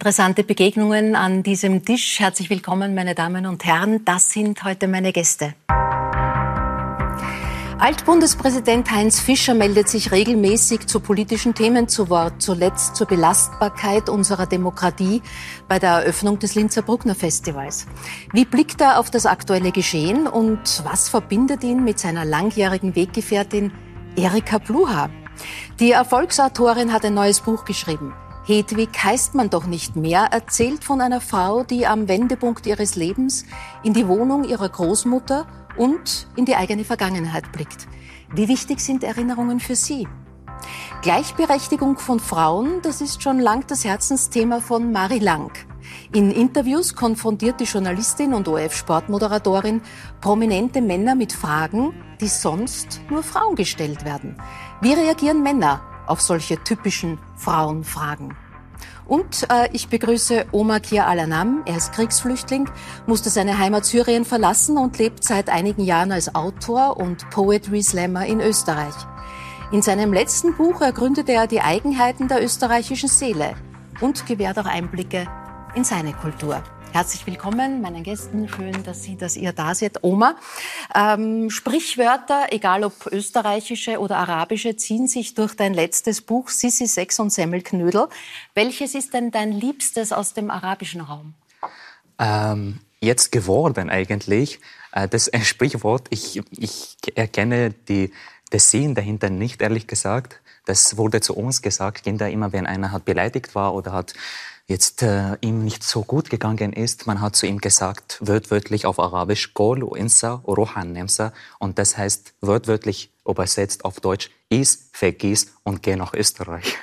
Interessante Begegnungen an diesem Tisch. Herzlich willkommen, meine Damen und Herren. Das sind heute meine Gäste. Altbundespräsident Heinz Fischer meldet sich regelmäßig zu politischen Themen zu Wort, zuletzt zur Belastbarkeit unserer Demokratie bei der Eröffnung des Linzer Bruckner Festivals. Wie blickt er auf das aktuelle Geschehen und was verbindet ihn mit seiner langjährigen Weggefährtin Erika Bluha? Die Erfolgsautorin hat ein neues Buch geschrieben. Hedwig heißt man doch nicht mehr, erzählt von einer Frau, die am Wendepunkt ihres Lebens in die Wohnung ihrer Großmutter und in die eigene Vergangenheit blickt. Wie wichtig sind Erinnerungen für Sie? Gleichberechtigung von Frauen, das ist schon lang das Herzensthema von Marie Lang. In Interviews konfrontiert die Journalistin und OF-Sportmoderatorin prominente Männer mit Fragen, die sonst nur Frauen gestellt werden. Wie reagieren Männer auf solche typischen Frauenfragen? Und äh, ich begrüße Omar Kia Alanam. Er ist Kriegsflüchtling, musste seine Heimat Syrien verlassen und lebt seit einigen Jahren als Autor und Poetry Slammer in Österreich. In seinem letzten Buch ergründete er die Eigenheiten der österreichischen Seele und gewährt auch Einblicke in seine Kultur. Herzlich willkommen meinen Gästen. Schön, dass Sie, dass ihr da seid. Oma, ähm, Sprichwörter, egal ob österreichische oder arabische, ziehen sich durch dein letztes Buch Sissi, Sex und Semmelknödel. Welches ist denn dein Liebstes aus dem arabischen Raum? Ähm, jetzt geworden eigentlich. Äh, das ein Sprichwort. Ich, ich erkenne die, das Sinn dahinter nicht, ehrlich gesagt. Das wurde zu uns gesagt, Kinder immer, wenn einer hat beleidigt war oder hat jetzt äh, ihm nicht so gut gegangen ist. Man hat zu ihm gesagt, wörtwörtlich auf Arabisch, Qol insa rohan nemsa. Und das heißt wörtwörtlich übersetzt auf Deutsch, is, vergiss und geh nach Österreich.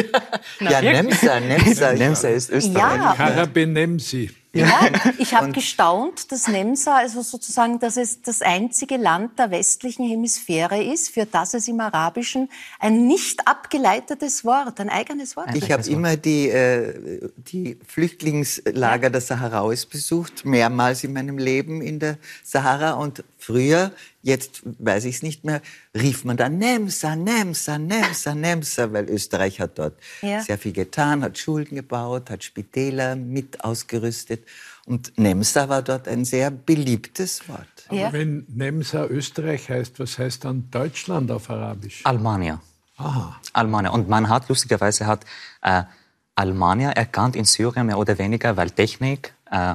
ja, Nemsa, Nemsa. Nemsa ist Österreich. Ja. Karabenemsi. Ja, ich habe gestaunt, dass Nemsa, also sozusagen, dass es das einzige Land der westlichen Hemisphäre ist, für das es im Arabischen ein nicht abgeleitetes Wort, ein eigenes Wort Ich habe immer die, äh, die Flüchtlingslager der Saharauis besucht, mehrmals in meinem Leben in der Sahara und früher, jetzt weiß ich es nicht mehr, rief man dann Nemsa, Nemsa, Nemsa, Nemsa, weil Österreich hat dort ja. sehr viel getan, hat Schulen gebaut, hat Spitäler mit ausgerüstet. Und Nemsa war dort ein sehr beliebtes Wort. Aber ja. wenn Nemsa Österreich heißt, was heißt dann Deutschland auf Arabisch? Almania. Aha. Almania. Und man hat lustigerweise hat äh, Almania erkannt in Syrien mehr oder weniger, weil Technik, äh,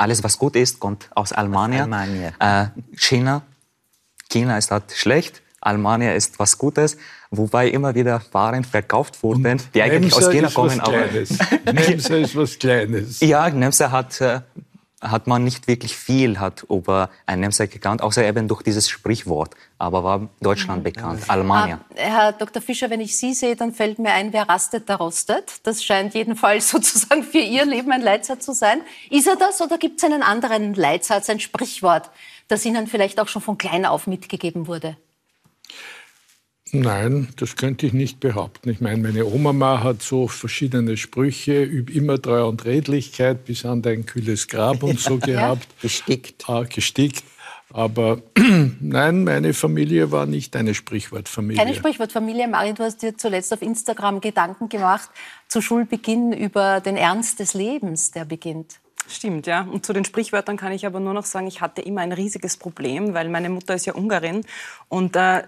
alles was gut ist, kommt aus Almania. Almania. Äh, China, China ist halt schlecht. Almania ist was Gutes, wobei immer wieder Waren verkauft wurden, Und die eigentlich Nemsa aus China kommen. Aber Nemsa ist was Kleines. Ja, Nemsa hat, äh, hat man nicht wirklich viel hat über Nemsa gekannt, außer eben durch dieses Sprichwort. Aber war Deutschland mhm. bekannt, Almania. Ah, Herr Dr. Fischer, wenn ich Sie sehe, dann fällt mir ein, wer rastet, der rostet. Das scheint jedenfalls sozusagen für Ihr Leben ein Leitsatz zu sein. Ist er das oder gibt es einen anderen Leitsatz, ein Sprichwort, das Ihnen vielleicht auch schon von klein auf mitgegeben wurde? Nein, das könnte ich nicht behaupten. Ich meine, meine Oma hat so verschiedene Sprüche, üb immer Treue und Redlichkeit, bis an dein kühles Grab und so gehabt. gestickt. Ah, gestickt. Aber nein, meine Familie war nicht eine Sprichwortfamilie. Keine Sprichwortfamilie. Marie, du hast dir zuletzt auf Instagram Gedanken gemacht zu Schulbeginn über den Ernst des Lebens, der beginnt. Stimmt, ja. Und zu den Sprichwörtern kann ich aber nur noch sagen, ich hatte immer ein riesiges Problem, weil meine Mutter ist ja Ungarin und äh,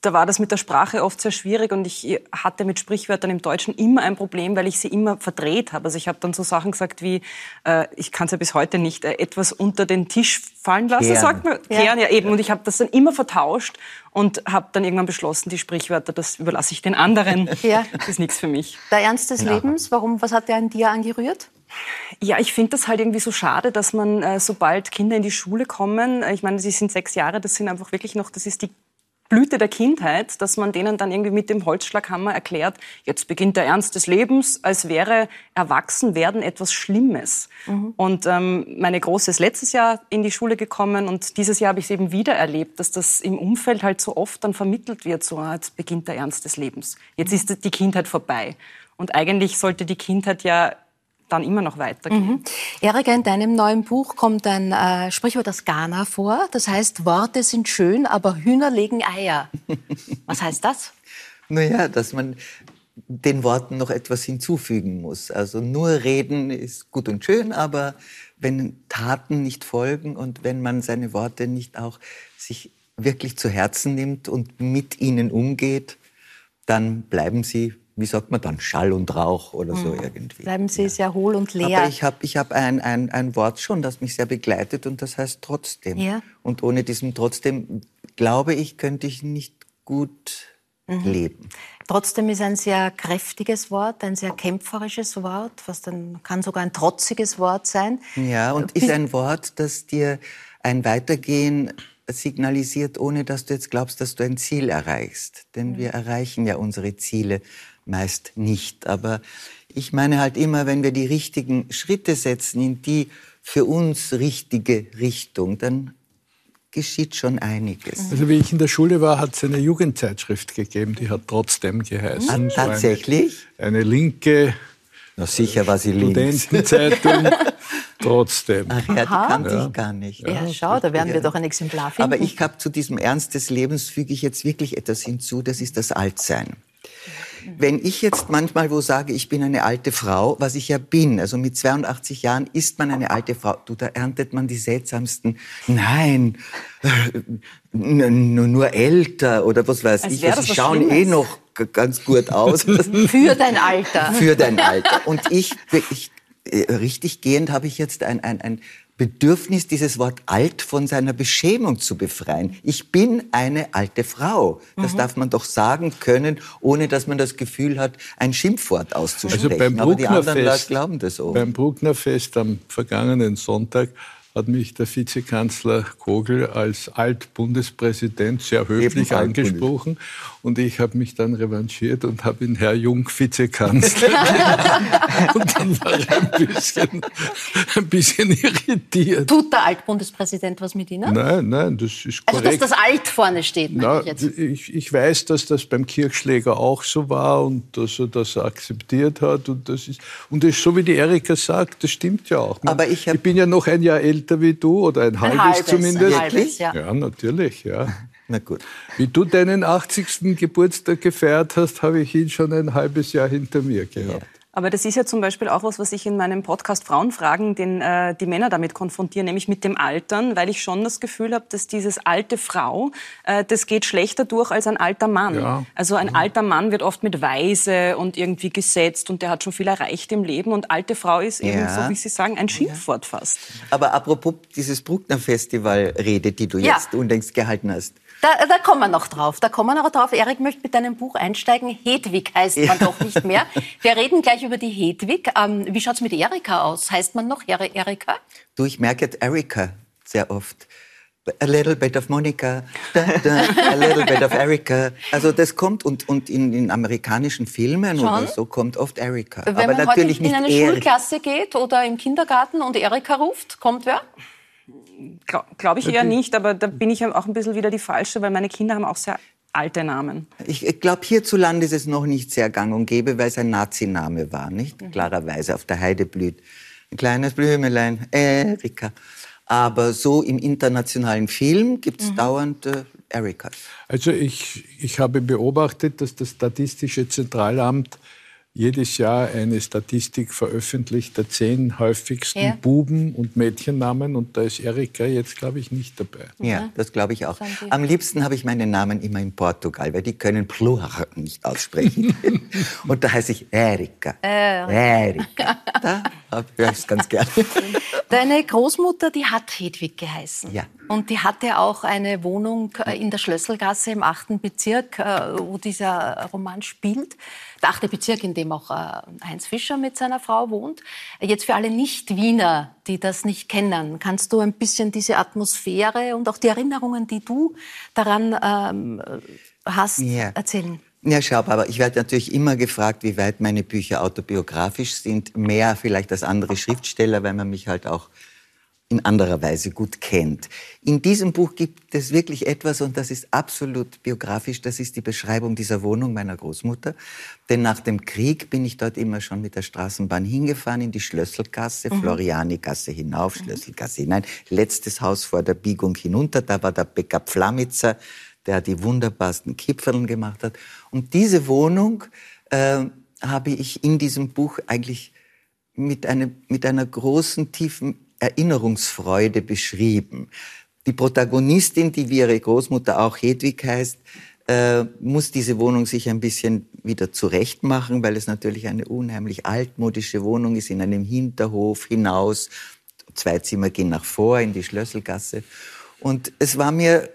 da war das mit der Sprache oft sehr schwierig und ich hatte mit Sprichwörtern im Deutschen immer ein Problem, weil ich sie immer verdreht habe. Also ich habe dann so Sachen gesagt wie, äh, ich kann es ja bis heute nicht, äh, etwas unter den Tisch fallen lassen, Kehren. sagt man. Kehren, ja, ja eben. Und ich habe das dann immer vertauscht und habe dann irgendwann beschlossen, die Sprichwörter, das überlasse ich den anderen. Ja. Das ist nichts für mich. Der Ernst des ja. Lebens, warum, was hat der an dir angerührt? Ja, ich finde das halt irgendwie so schade, dass man, äh, sobald Kinder in die Schule kommen, äh, ich meine, sie sind sechs Jahre, das sind einfach wirklich noch, das ist die Blüte der Kindheit, dass man denen dann irgendwie mit dem Holzschlaghammer erklärt, jetzt beginnt der Ernst des Lebens, als wäre Erwachsenwerden etwas Schlimmes. Mhm. Und ähm, meine Große ist letztes Jahr in die Schule gekommen und dieses Jahr habe ich es eben wieder erlebt, dass das im Umfeld halt so oft dann vermittelt wird, so ah, jetzt beginnt der Ernst des Lebens. Jetzt ist die Kindheit vorbei. Und eigentlich sollte die Kindheit ja dann immer noch weitergehen. Mhm. Erika, in deinem neuen Buch kommt ein äh, Sprichwort aus Ghana vor. Das heißt, Worte sind schön, aber Hühner legen Eier. Was heißt das? Naja, dass man den Worten noch etwas hinzufügen muss. Also nur reden ist gut und schön, aber wenn Taten nicht folgen und wenn man seine Worte nicht auch sich wirklich zu Herzen nimmt und mit ihnen umgeht, dann bleiben sie, wie sagt man dann, Schall und Rauch oder so mhm. irgendwie. Bleiben sie ja. sehr hohl und leer. Aber ich habe ich hab ein, ein, ein Wort schon, das mich sehr begleitet und das heißt trotzdem. Ja. Und ohne diesem trotzdem, glaube ich, könnte ich nicht gut mhm. leben. Trotzdem ist ein sehr kräftiges Wort, ein sehr kämpferisches Wort, was dann kann sogar ein trotziges Wort sein. Ja, und ist ein Wort, das dir ein Weitergehen signalisiert, ohne dass du jetzt glaubst, dass du ein Ziel erreichst. Denn wir erreichen ja unsere Ziele meist nicht. Aber ich meine halt immer, wenn wir die richtigen Schritte setzen in die für uns richtige Richtung, dann geschieht schon einiges. Also wie ich in der Schule war, hat es eine Jugendzeitschrift gegeben, die hat trotzdem geheißen. Ah, tatsächlich? Eine, eine, linke Na sicher war sie links. Studentenzeitung. trotzdem. Ach ja, die kannte ja. ich gar nicht. Ja, ja schau, da werden wir doch ein Exemplar finden. Aber ich habe zu diesem Ernst des Lebens füge ich jetzt wirklich etwas hinzu, das ist das Altsein. Wenn ich jetzt manchmal wo sage, ich bin eine alte Frau, was ich ja bin, also mit 82 Jahren ist man eine alte Frau, du, da erntet man die seltsamsten, nein, nur, nur älter oder was weiß Als ich. Also sie schauen eh Schlimmes. eh noch ganz gut aus. Für dein Alter. Für dein Alter. Und ich, ich äh, richtig gehend habe ich jetzt ein, ein, ein Bedürfnis, dieses Wort alt von seiner Beschämung zu befreien. Ich bin eine alte Frau. Das mhm. darf man doch sagen können, ohne dass man das Gefühl hat, ein Schimpfwort auszusprechen. Also beim Aber die anderen Leute glauben das auch. Beim Brucknerfest am vergangenen Sonntag hat mich der Vizekanzler Kogel als Altbundespräsident sehr höflich angesprochen. Und ich habe mich dann revanchiert und habe ihn Herr Jung Vizekanzler. und dann war er ein bisschen, ein bisschen irritiert. Tut der Altbundespräsident was mit Ihnen? Nein, nein, das ist korrekt. Also, dass das Alt vorne steht, Na, ich jetzt? Ich, ich weiß, dass das beim Kirchschläger auch so war und dass er das akzeptiert hat. Und das ist, und das ist so, wie die Erika sagt, das stimmt ja auch. Aber ich, ich bin ja noch ein Jahr älter älter wie du oder ein, ein halbes, halbes, zumindest. Ein halbes, ja. ja, natürlich, ja. Na gut. Wie du deinen 80. Geburtstag gefeiert hast, habe ich ihn schon ein halbes Jahr hinter mir gehabt. Ja. Aber das ist ja zum Beispiel auch was, was ich in meinem Podcast Frauenfragen den, äh, die Männer damit konfrontiere, nämlich mit dem Altern, weil ich schon das Gefühl habe, dass dieses alte Frau, äh, das geht schlechter durch als ein alter Mann. Ja. Also ein ja. alter Mann wird oft mit Weise und irgendwie gesetzt und der hat schon viel erreicht im Leben und alte Frau ist eben, ja. so wie Sie sagen, ein Schimpfwort fast. Aber apropos dieses Bruckner-Festival-Rede, die du jetzt unlängst gehalten hast. Da, da kommen wir noch drauf. Da kommen wir noch drauf. Erik möchte mit deinem Buch einsteigen. Hedwig heißt man ja. doch nicht mehr. Wir reden gleich über die Hedwig. Ähm, wie schaut's mit Erika aus? Heißt man noch Erika? Du, ich merke jetzt Erika sehr oft. A little bit of Monica, da, da, a little bit of Erika. Also das kommt und, und in, in amerikanischen Filmen Schon? oder so kommt oft Erika. Wenn Aber man natürlich heute in eine Schulklasse geht oder im Kindergarten und Erika ruft, kommt wer? Glaube ich eher nicht, aber da bin ich auch ein bisschen wieder die Falsche, weil meine Kinder haben auch sehr alte Namen. Ich glaube, hierzulande ist es noch nicht sehr gang und gäbe, weil es ein Nazi-Name war, nicht? Mhm. Klarerweise, auf der Heide blüht ein kleines Blümelein, Erika. Aber so im internationalen Film gibt es mhm. dauernd äh, Erikas. Also ich, ich habe beobachtet, dass das Statistische Zentralamt jedes Jahr eine Statistik veröffentlicht der zehn häufigsten ja. Buben- und Mädchennamen und da ist Erika jetzt, glaube ich, nicht dabei. Ja, das glaube ich auch. Am liebsten habe ich meinen Namen immer in Portugal, weil die können Plural nicht aussprechen. und da heiße ich Erika. Erika. Da höre ich es ganz gerne. Deine Großmutter, die hat Hedwig geheißen. Ja. Und die hatte auch eine Wohnung äh, in der Schlösselgasse im achten Bezirk, äh, wo dieser Roman spielt. Der achte Bezirk, in dem auch äh, Heinz Fischer mit seiner Frau wohnt. Jetzt für alle Nicht-Wiener, die das nicht kennen, kannst du ein bisschen diese Atmosphäre und auch die Erinnerungen, die du daran ähm, hast, ja. erzählen? Ja, schau, aber ich werde natürlich immer gefragt, wie weit meine Bücher autobiografisch sind. Mehr vielleicht als andere Schriftsteller, weil man mich halt auch in anderer Weise gut kennt. In diesem Buch gibt es wirklich etwas, und das ist absolut biografisch, das ist die Beschreibung dieser Wohnung meiner Großmutter. Denn nach dem Krieg bin ich dort immer schon mit der Straßenbahn hingefahren, in die Schlösselgasse, mhm. Florianigasse hinauf, mhm. Schlösselgasse hinein, letztes Haus vor der Biegung hinunter, da war der Bäcker Flamitzer, der die wunderbarsten Kipferln gemacht hat. Und diese Wohnung äh, habe ich in diesem Buch eigentlich mit, eine, mit einer großen, tiefen Erinnerungsfreude beschrieben. Die Protagonistin, die wie ihre Großmutter auch Hedwig heißt, äh, muss diese Wohnung sich ein bisschen wieder zurechtmachen, weil es natürlich eine unheimlich altmodische Wohnung ist, in einem Hinterhof hinaus. Zwei Zimmer gehen nach vor in die Schlösselgasse. Und es war mir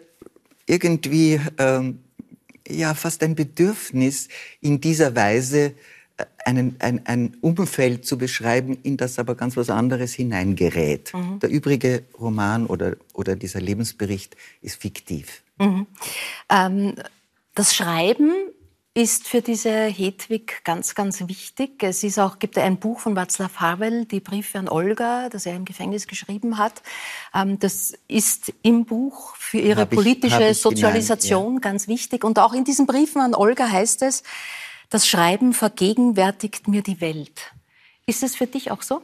irgendwie ähm, ja fast ein Bedürfnis, in dieser Weise einen, ein, ein Umfeld zu beschreiben, in das aber ganz was anderes hineingerät. Mhm. Der übrige Roman oder, oder dieser Lebensbericht ist fiktiv. Mhm. Ähm, das Schreiben ist für diese Hedwig ganz, ganz wichtig. Es ist auch, gibt ein Buch von Václav Havel, die Briefe an Olga, das er im Gefängnis geschrieben hat. Ähm, das ist im Buch für ihre hab politische ich, Sozialisation gemeint, ja. ganz wichtig. Und auch in diesen Briefen an Olga heißt es, das Schreiben vergegenwärtigt mir die Welt. Ist es für dich auch so?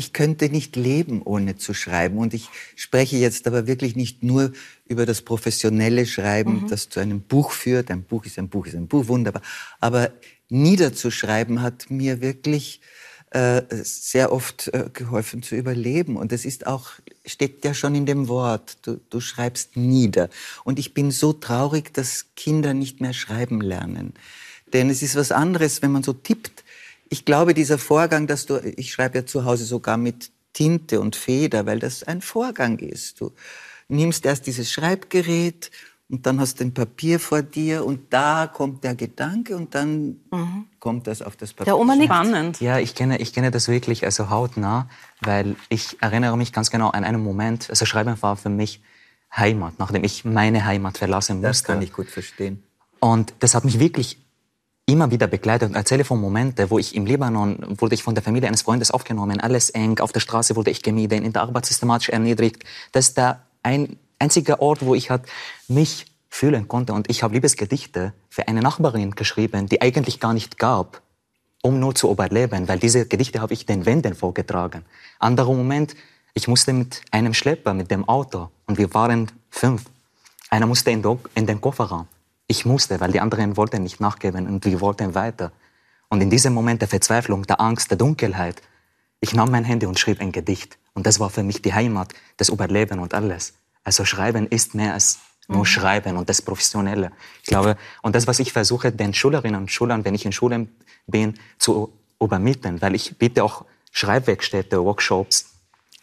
ich könnte nicht leben, ohne zu schreiben. Und ich spreche jetzt aber wirklich nicht nur über das professionelle Schreiben, mhm. das zu einem Buch führt. Ein Buch ist ein Buch, ist ein Buch, wunderbar. Aber niederzuschreiben hat mir wirklich äh, sehr oft äh, geholfen zu überleben. Und es ist auch, steht ja schon in dem Wort, du, du schreibst nieder. Und ich bin so traurig, dass Kinder nicht mehr schreiben lernen. Denn es ist was anderes, wenn man so tippt ich glaube, dieser Vorgang, dass du, ich schreibe ja zu Hause sogar mit Tinte und Feder, weil das ein Vorgang ist. Du nimmst erst dieses Schreibgerät und dann hast du ein Papier vor dir und da kommt der Gedanke und dann mhm. kommt das auf das Papier. Der Oma Spannend. Ja, ich kenne, ich kenne das wirklich also hautnah, weil ich erinnere mich ganz genau an einen Moment, also Schreiben war für mich Heimat, nachdem ich meine Heimat verlassen musste. Das kann ich gut verstehen. Und das hat mich wirklich immer wieder begleitet und erzähle von Momenten, wo ich im Libanon wurde ich von der Familie eines Freundes aufgenommen, alles eng, auf der Straße wurde ich gemieden, in der Arbeit systematisch erniedrigt. Das ist der ein einziger Ort, wo ich halt mich fühlen konnte. Und ich habe Liebesgedichte für eine Nachbarin geschrieben, die eigentlich gar nicht gab, um nur zu überleben, weil diese Gedichte habe ich den Wänden vorgetragen. Anderer Moment, ich musste mit einem Schlepper, mit dem Auto, und wir waren fünf. Einer musste in den Kofferraum. Ich musste, weil die anderen wollten nicht nachgeben und wir wollten weiter. Und in diesem Moment der Verzweiflung, der Angst, der Dunkelheit, ich nahm mein Handy und schrieb ein Gedicht. Und das war für mich die Heimat, das Überleben und alles. Also Schreiben ist mehr als nur mhm. Schreiben und das Professionelle. Ich glaube, und das, was ich versuche, den Schülerinnen und Schülern, wenn ich in Schulen bin, zu übermitteln, weil ich biete auch Schreibwerkstätte, Workshops,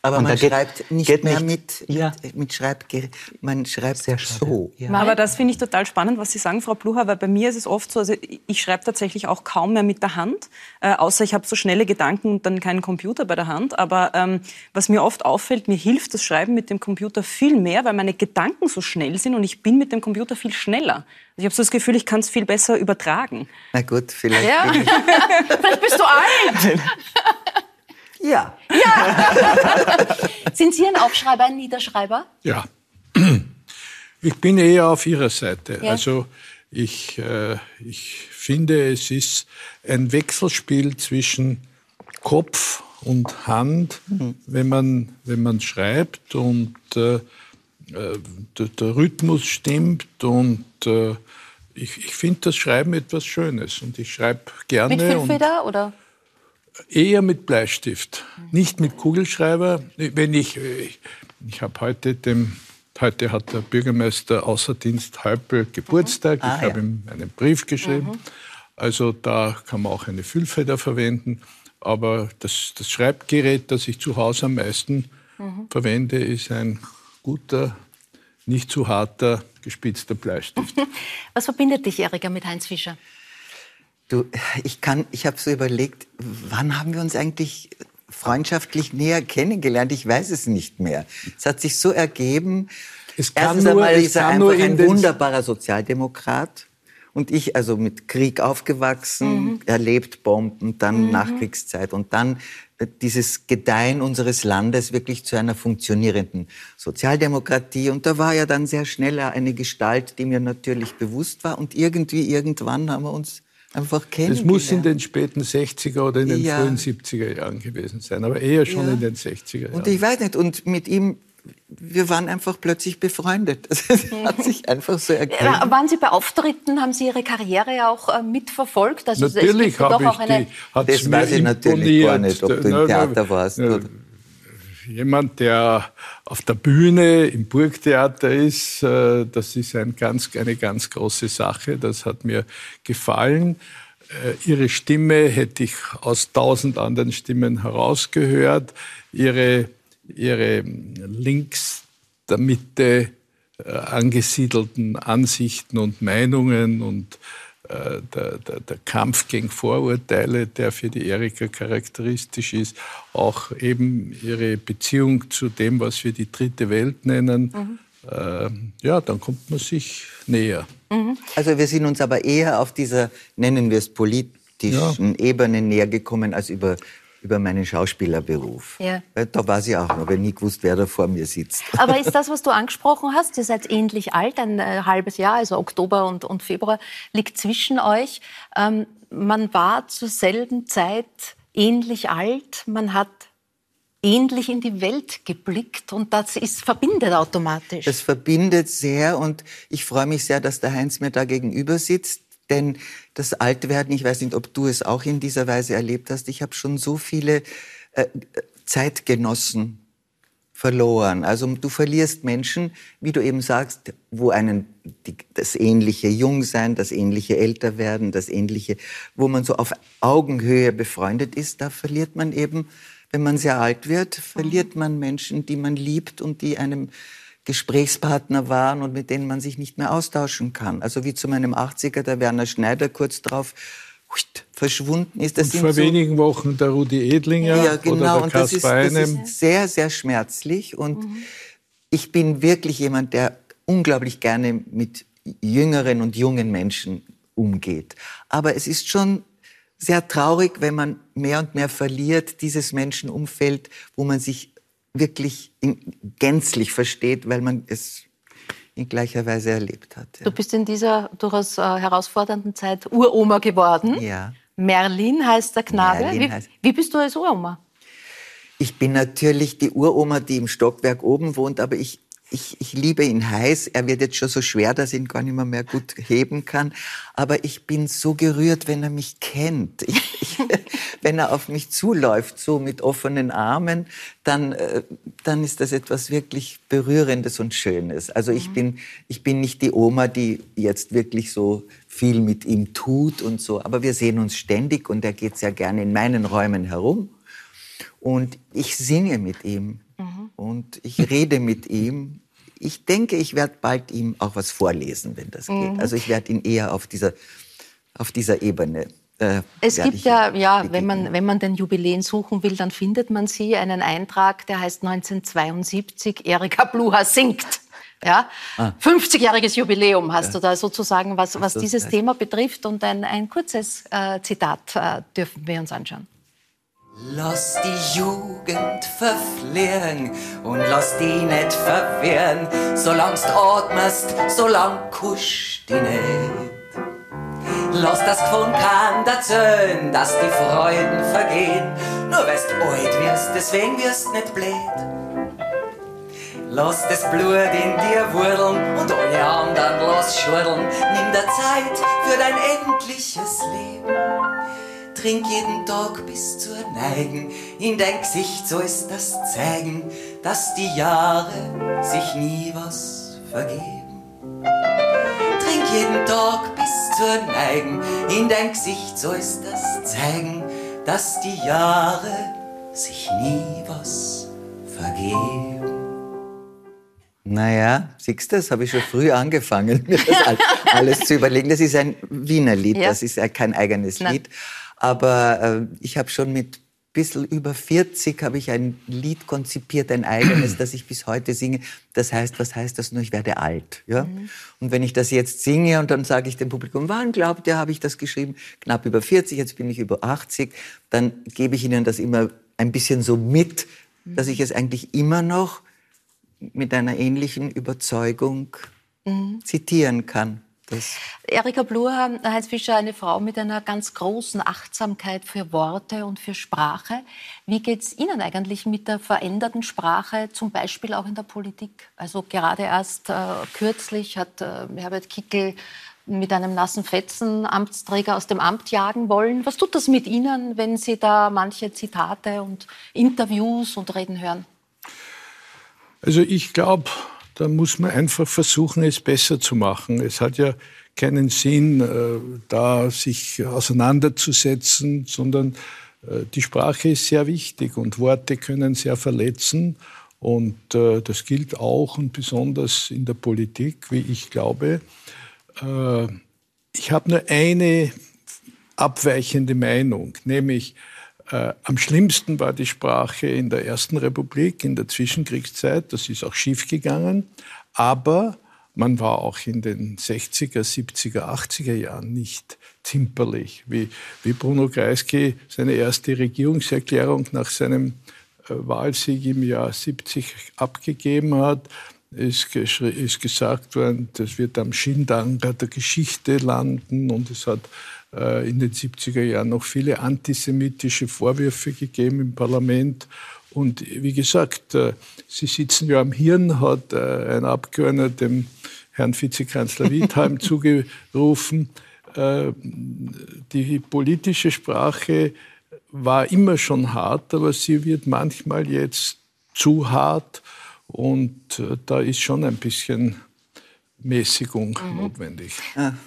aber man schreibt nicht mehr nicht, mit, ja. mit Schreibgerät, man schreibt Sehr so. Ja. Aber das finde ich total spannend, was Sie sagen, Frau Plucher, weil bei mir ist es oft so, also ich schreibe tatsächlich auch kaum mehr mit der Hand, äh, außer ich habe so schnelle Gedanken und dann keinen Computer bei der Hand. Aber ähm, was mir oft auffällt, mir hilft das Schreiben mit dem Computer viel mehr, weil meine Gedanken so schnell sind und ich bin mit dem Computer viel schneller. Also ich habe so das Gefühl, ich kann es viel besser übertragen. Na gut, vielleicht. Ja. vielleicht bist du alt. Ja. ja. Sind Sie ein Aufschreiber, ein Niederschreiber? Ja. Ich bin eher auf Ihrer Seite. Ja. Also ich, äh, ich finde, es ist ein Wechselspiel zwischen Kopf und Hand, mhm. wenn, man, wenn man schreibt und äh, äh der, der, Rhythmus stimmt und äh, ich, ich finde das Schreiben etwas Schönes und ich schreibe gerne. Mit Füllfeder oder? Eher mit Bleistift, nicht mit Kugelschreiber. Wenn ich, ich, ich habe heute dem, heute hat der Bürgermeister Außerdienst Häupl Geburtstag. Mhm. Ah, ich habe ja. ihm einen Brief geschrieben. Mhm. Also da kann man auch eine Füllfeder verwenden. Aber das, das Schreibgerät, das ich zu Hause am meisten mhm. verwende, ist ein guter, nicht zu harter, gespitzter Bleistift. Was verbindet dich, Erika, mit Heinz Fischer? Du, ich kann, ich habe so überlegt, wann haben wir uns eigentlich freundschaftlich näher kennengelernt? Ich weiß es nicht mehr. Es hat sich so ergeben. Es kann Erstens nur, einmal ist er einfach ein wunderbarer Sozialdemokrat. Und ich, also mit Krieg aufgewachsen, mhm. erlebt Bomben, dann mhm. Nachkriegszeit und dann äh, dieses Gedeihen unseres Landes wirklich zu einer funktionierenden Sozialdemokratie. Und da war ja dann sehr schnell eine Gestalt, die mir natürlich bewusst war. Und irgendwie, irgendwann haben wir uns einfach kennengelernt. Es muss in den späten 60er oder in den ja. frühen 70er Jahren gewesen sein, aber eher schon ja. in den 60er Jahren. Und ich weiß nicht, und mit ihm wir waren einfach plötzlich befreundet. Das hat sich einfach so ergeben. Waren Sie bei Auftritten, haben Sie Ihre Karriere auch äh, mitverfolgt? Also natürlich habe ich eine die. Das weiß ich natürlich gar nicht, ob du im Theater warst. Oder? Jemand, der auf der Bühne im Burgtheater ist, äh, das ist ein ganz, eine ganz große Sache. Das hat mir gefallen. Äh, ihre Stimme hätte ich aus tausend anderen Stimmen herausgehört. Ihre ihre links der Mitte äh, angesiedelten Ansichten und Meinungen und der, der, der, Kampf gegen Vorurteile, der für die Erika charakteristisch ist, auch eben ihre Beziehung zu dem, was wir die dritte Welt nennen, mhm. äh, ja, dann kommt man sich näher. Mhm. Also wir sind uns aber eher auf dieser, nennen wir es politischen ja. Ebene näher gekommen als über über meinen Schauspielerberuf. Ja. Da war sie auch noch, aber nie gewusst, wer da vor mir sitzt. Aber ist das, was du angesprochen hast, ihr seid ähnlich alt, ein äh, halbes Jahr, also Oktober und, und Februar liegt zwischen euch. Ähm, man war zur selben Zeit ähnlich alt, man hat ähnlich in die Welt geblickt und das ist verbindet automatisch. Das verbindet sehr und ich freue mich sehr, dass der Heinz mir da gegenüber sitzt denn das Altwerden, ich weiß nicht, ob du es auch in dieser Weise erlebt hast, ich habe schon so viele äh, Zeitgenossen verloren. Also du verlierst Menschen, wie du eben sagst, wo einen die, das ähnliche Jungsein, das ähnliche Älterwerden, das ähnliche, wo man so auf Augenhöhe befreundet ist, da verliert man eben, wenn man sehr alt wird, verliert man Menschen, die man liebt und die einem Gesprächspartner waren und mit denen man sich nicht mehr austauschen kann. Also wie zu meinem 80er, der Werner Schneider kurz drauf verschwunden ist. Das und vor so, wenigen Wochen der Rudi Edlinger ja, genau, oder der und das ist, das ist sehr, sehr schmerzlich. Und mhm. ich bin wirklich jemand, der unglaublich gerne mit jüngeren und jungen Menschen umgeht. Aber es ist schon sehr traurig, wenn man mehr und mehr verliert, dieses Menschenumfeld, wo man sich wirklich gänzlich versteht, weil man es in gleicher Weise erlebt hat. Ja. Du bist in dieser durchaus äh, herausfordernden Zeit Uroma geworden. Ja. Merlin heißt der Knabe. Wie, wie, bist du als Uroma? Ich bin natürlich die Uroma, die im Stockwerk oben wohnt, aber ich ich, ich liebe ihn heiß. Er wird jetzt schon so schwer, dass ich ihn gar nicht mehr, mehr gut heben kann. Aber ich bin so gerührt, wenn er mich kennt. Ich, wenn er auf mich zuläuft, so mit offenen Armen, dann, äh, dann ist das etwas wirklich Berührendes und Schönes. Also ich, mhm. bin, ich bin nicht die Oma, die jetzt wirklich so viel mit ihm tut und so. Aber wir sehen uns ständig und er geht sehr gerne in meinen Räumen herum. Und ich singe mit ihm. Mhm. Und ich rede mit ihm. Ich denke, ich werde bald ihm auch was vorlesen, wenn das mhm. geht. Also ich werde ihn eher auf dieser, auf dieser Ebene äh, es gibt ja, ja wenn, man, wenn man den Jubiläen suchen will, dann findet man sie. Einen Eintrag, der heißt 1972, Erika Bluha singt. Ja? Ah. 50-jähriges Jubiläum hast ja. du da sozusagen, was, was dieses heißt. Thema betrifft. Und ein, ein kurzes äh, Zitat äh, dürfen wir uns anschauen. Lass die Jugend verfliehen und lass die nicht verwehren. Solang's atmest, solang kuscht die nicht. Lass das Gefund kann erzählen, dass die Freuden vergehen. Nur weil's alt wirst, deswegen wirst nicht blöd. Lass das Blut in dir wurdeln und alle anderen lass schurdeln. Nimm der Zeit für dein endliches Leben trink jeden Tag bis zur Neigen. In dein Gesicht sollst das zeigen, dass die Jahre sich nie was vergeben. Jeden Tag bis zur Neigen. In dein Gesicht sollst das zeigen, dass die Jahre sich nie was vergeben. Naja, siehst du, das habe ich schon früh angefangen, mir das alles zu überlegen. Das ist ein Wiener Lied, ja. das ist kein eigenes Nein. Lied. Aber äh, ich habe schon mit bisschen über 40 habe ich ein Lied konzipiert, ein eigenes, das ich bis heute singe. Das heißt, was heißt das nur? Ich werde alt. Ja? Mhm. Und wenn ich das jetzt singe und dann sage ich dem Publikum, wann glaubt ihr, habe ich das geschrieben? Knapp über 40, jetzt bin ich über 80. Dann gebe ich ihnen das immer ein bisschen so mit, dass ich es eigentlich immer noch mit einer ähnlichen Überzeugung mhm. zitieren kann. Das Erika Bluher, Heinz Fischer, eine Frau mit einer ganz großen Achtsamkeit für Worte und für Sprache. Wie geht es Ihnen eigentlich mit der veränderten Sprache, zum Beispiel auch in der Politik? Also gerade erst äh, kürzlich hat äh, Herbert Kickel mit einem nassen Fetzen Amtsträger aus dem Amt jagen wollen. Was tut das mit Ihnen, wenn Sie da manche Zitate und Interviews und Reden hören? Also ich glaube, da muss man einfach versuchen, es besser zu machen. Es hat ja keinen Sinn, äh, da sich auseinanderzusetzen, sondern äh, die Sprache ist sehr wichtig und Worte können sehr verletzen. Und äh, das gilt auch und besonders in der Politik, wie ich glaube. Ich habe nur eine abweichende Meinung, nämlich äh, am schlimmsten war die Sprache in der Ersten Republik, in der Zwischenkriegszeit. Das ist auch schiefgegangen. Aber man war auch in den 60er, 70er, 80er Jahren nicht zimperlich, wie, wie Bruno Kreisky seine erste Regierungserklärung nach seinem äh, Wahlsieg im Jahr 70 abgegeben hat ist, ist gesagt worden, das wird am Schindanger der Geschichte landen und es hat in den 70er Jahren noch viele antisemitische Vorwürfe gegeben im Parlament. Und wie gesagt, äh, Sie sitzen ja am Hirn, hat äh, ein Abgeordneter dem Herrn Vizekanzler Wittheim zugerufen, die politische Sprache war immer schon hart, aber sie wird manchmal jetzt zu hart. Und da ist schon ein bisschen Mäßigung mhm. notwendig.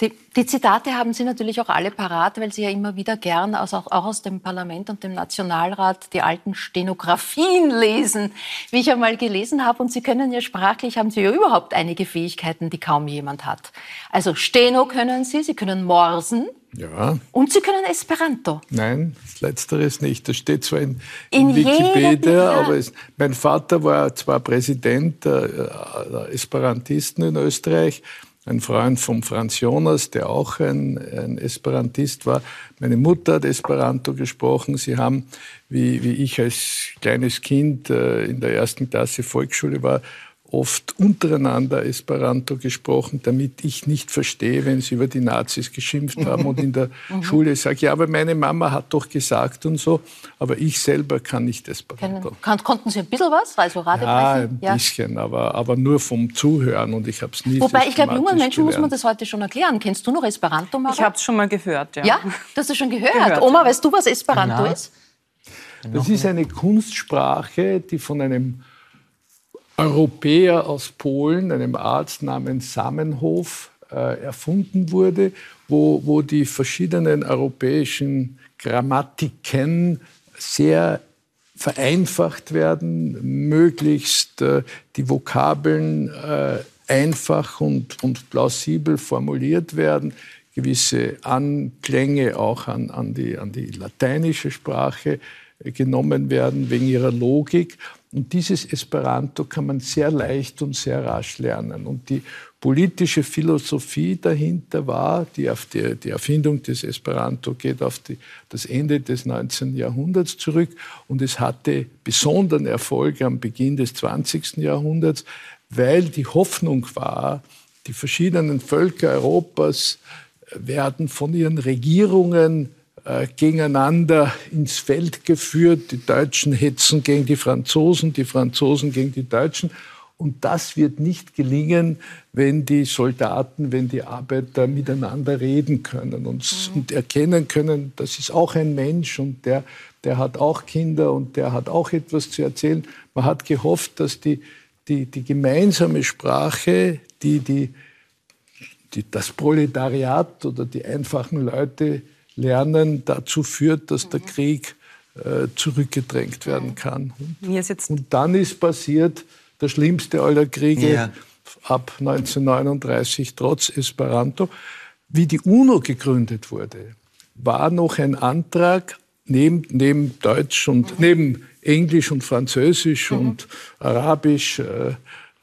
Die, die, Zitate haben Sie natürlich auch alle parat, weil Sie ja immer wieder gern aus, auch, auch, aus dem Parlament und dem Nationalrat die alten Stenografien lesen, wie ich einmal gelesen habe. Und Sie können ja sprachlich, haben Sie ja überhaupt einige Fähigkeiten, die kaum jemand hat. Also Steno können Sie, Sie können morsen, ja. Und Sie können Esperanto? Nein, letzteres nicht. Das steht zwar in, in, in Wikipedia, aber es, mein Vater war zwar Präsident der, der Esperantisten in Österreich, ein Freund von Franz Jonas, der auch ein, ein, Esperantist war. Meine Mutter hat Esperanto gesprochen. Sie haben, wie, wie ich als kleines Kind äh, in der ersten Klasse Volksschule war, oft untereinander Esperanto gesprochen, damit ich nicht verstehe, wenn sie über die Nazis geschimpft haben und in der mhm. Schule sage, ja, aber meine Mama hat doch gesagt und so, aber ich selber kann nicht Esperanto. Kann, konnten Sie ein bisschen was? Also ja, ein ja. bisschen, aber, aber nur vom Zuhören und ich habe es nie Wobei, ich glaube, jungen Menschen gelernt. muss man das heute schon erklären. Kennst du noch Esperanto, Mara? Ich habe es schon mal gehört, ja. Ja, du hast es schon gehört. gehört Oma, ja. weißt du, was Esperanto ja. ist? Das ist eine Kunstsprache, die von einem Europäer aus Polen, einem Arzt namens Samenhof, äh, erfunden wurde, wo, wo die verschiedenen europäischen Grammatiken sehr vereinfacht werden, möglichst äh, die Vokabeln äh, einfach und, und plausibel formuliert werden, gewisse Anklänge auch an, an, die, an die lateinische Sprache äh, genommen werden wegen ihrer Logik. Und dieses Esperanto kann man sehr leicht und sehr rasch lernen. Und die politische Philosophie dahinter war, die, die, die Erfindung des Esperanto geht auf die, das Ende des 19. Jahrhunderts zurück. Und es hatte besonderen Erfolg am Beginn des 20. Jahrhunderts, weil die Hoffnung war, die verschiedenen Völker Europas werden von ihren Regierungen äh, gegeneinander ins Feld geführt. Die Deutschen hetzen gegen die Franzosen, die Franzosen gegen die Deutschen. Und das wird nicht gelingen, wenn die Soldaten, wenn die Arbeiter miteinander reden können und, mhm. und, erkennen können, das ist auch ein Mensch und der, der hat auch Kinder und der hat auch etwas zu erzählen. Man hat gehofft, dass die, die, die gemeinsame Sprache, die, die, die das Proletariat oder die einfachen Leute Lernen dazu führt, dass der Krieg äh, zurückgedrängt werden kann. Und, und, dann ist passiert der schlimmste aller Kriege ja. ab 1939 trotz Esperanto. Wie die UNO gegründet wurde, war noch ein Antrag neben, neben Deutsch und mhm. neben Englisch und Französisch mhm. und Arabisch äh,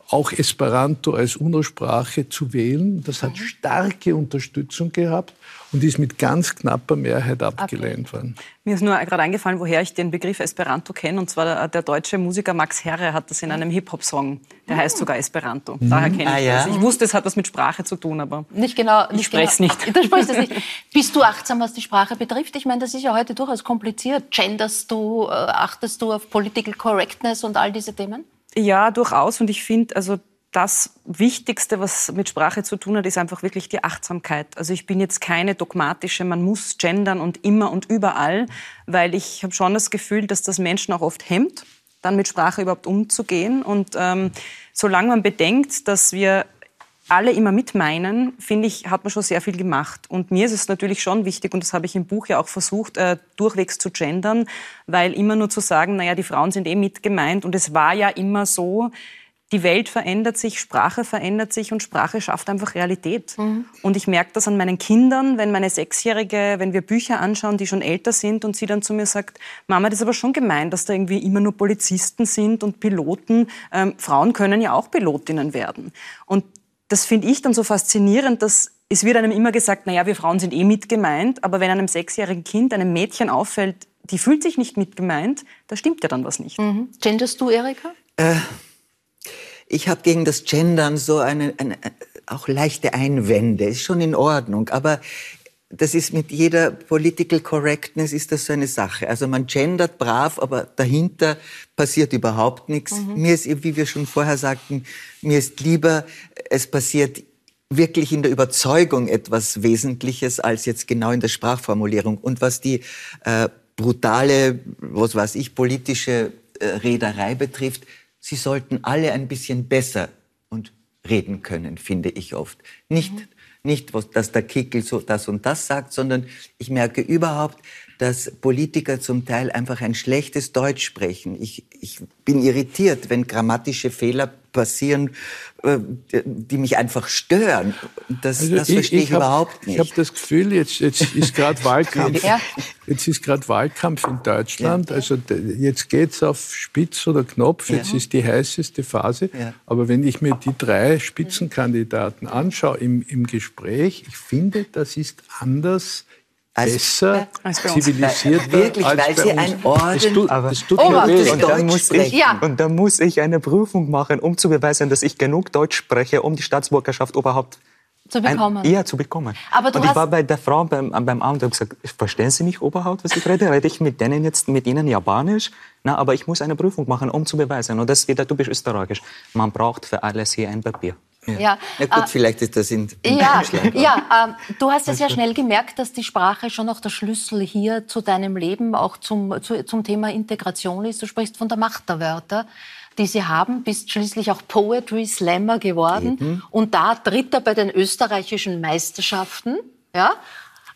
auch Esperanto als UNO-Sprache zu wählen. Das hat mhm. starke Unterstützung gehabt. Und ist mit ganz knapper Mehrheit abgelehnt worden. Mir ist nur gerade eingefallen, woher ich den Begriff Esperanto kenne. Und zwar der, der deutsche Musiker Max Herre hat das in einem Hip-Hop-Song. Der mhm. heißt sogar Esperanto. Mhm. Daher kenne ich ah, ja? das. Ich wusste, es hat was mit Sprache zu tun, aber nicht genau, nicht ich spreche es genau. nicht. Du sprichst es nicht. Bist du achtsam, was die Sprache betrifft? Ich meine, das ist ja heute durchaus kompliziert. Genderst du, äh, achtest du auf Political Correctness und all diese Themen? Ja, durchaus. Und ich finde, also das Wichtigste, was mit Sprache zu tun hat, ist einfach wirklich die Achtsamkeit. Also ich bin jetzt keine dogmatische, man muss gendern und immer und überall, weil ich habe schon das Gefühl, dass das Menschen auch oft hemmt, dann mit Sprache überhaupt umzugehen. Und ähm, solange man bedenkt, dass wir alle immer mit meinen, finde ich, hat man schon sehr viel gemacht. Und mir ist es natürlich schon wichtig, und das habe ich im Buch ja auch versucht, äh, durchwegs zu gendern, weil immer nur zu sagen, naja, die Frauen sind eh mit gemeint. Und es war ja immer so, die Welt verändert sich, Sprache verändert sich und Sprache schafft einfach Realität. Mhm. Und ich merke das an meinen Kindern, wenn meine Sechsjährige, wenn wir Bücher anschauen, die schon älter sind und sie dann zu mir sagt, Mama, das ist aber schon gemein, dass da irgendwie immer nur Polizisten sind und Piloten. Ähm, Frauen können ja auch Pilotinnen werden. Und das finde ich dann so faszinierend, dass es wird einem immer gesagt, na ja, wir Frauen sind eh mitgemeint, aber wenn einem sechsjährigen Kind, einem Mädchen auffällt, die fühlt sich nicht mitgemeint, da stimmt ja dann was nicht. Mhm. Genderst du, Erika? Äh, ich habe gegen das Gendern so eine, eine, auch leichte Einwände, ist schon in Ordnung, aber das ist mit jeder Political Correctness ist das so eine Sache. Also man gendert brav, aber dahinter passiert überhaupt nichts. Mhm. Mir ist, wie wir schon vorher sagten, mir ist lieber, es passiert wirklich in der Überzeugung etwas Wesentliches als jetzt genau in der Sprachformulierung. Und was die äh, brutale, was weiß ich, politische äh, Rederei betrifft, sie sollten alle ein bisschen besser und reden können, finde ich oft. Nicht, mhm. nicht dass der Kickel so das und das sagt, sondern ich merke überhaupt, dass Politiker zum Teil einfach ein schlechtes Deutsch sprechen. Ich, ich bin irritiert, wenn grammatische Fehler passieren, äh, die mich einfach stören. Das, also das verstehe ich, ich hab, überhaupt nicht. Ich habe das Gefühl, jetzt, jetzt ist gerade Wahlkampf. Jetzt ist gerade Wahlkampf in Deutschland. Ja. Also jetzt geht's auf Spitz oder Knopf. Jetzt ja. ist die heißeste Phase. Ja. Aber wenn ich mir die drei Spitzenkandidaten anschaue im, im Gespräch, ich finde, das ist anders besser, als zivilisierter Wirklich, als weil sie ein Orden... Das tut, oh. Und dann, muss ich, ja. und dann muss ich eine Prüfung machen, um zu beweisen, dass ich genug Deutsch spreche, um die Staatsbürgerschaft überhaupt zu bekommen. Ein, ja, zu bekommen. Aber du und ich war bei der Frau beim, beim Amt und habe gesagt, verstehen Sie mich überhaupt, was ich rede? Rede ich mit denen jetzt, mit Ihnen Japanisch? Na, aber ich muss eine Prüfung machen, um zu beweisen. Und das ist wieder typisch österreichisch. Man braucht für alles hier ein Papier. Ja. ja. Na gut, äh, vielleicht ist das in, in Ja, ja äh, du hast es ja schnell gemerkt, dass die Sprache schon noch der Schlüssel hier zu deinem Leben, auch zum, zu, zum Thema Integration ist. Du sprichst von der Macht der Wörter, die sie haben, bist schließlich auch Poetry Slammer geworden Eben. und da Dritter bei den österreichischen Meisterschaften. Ja.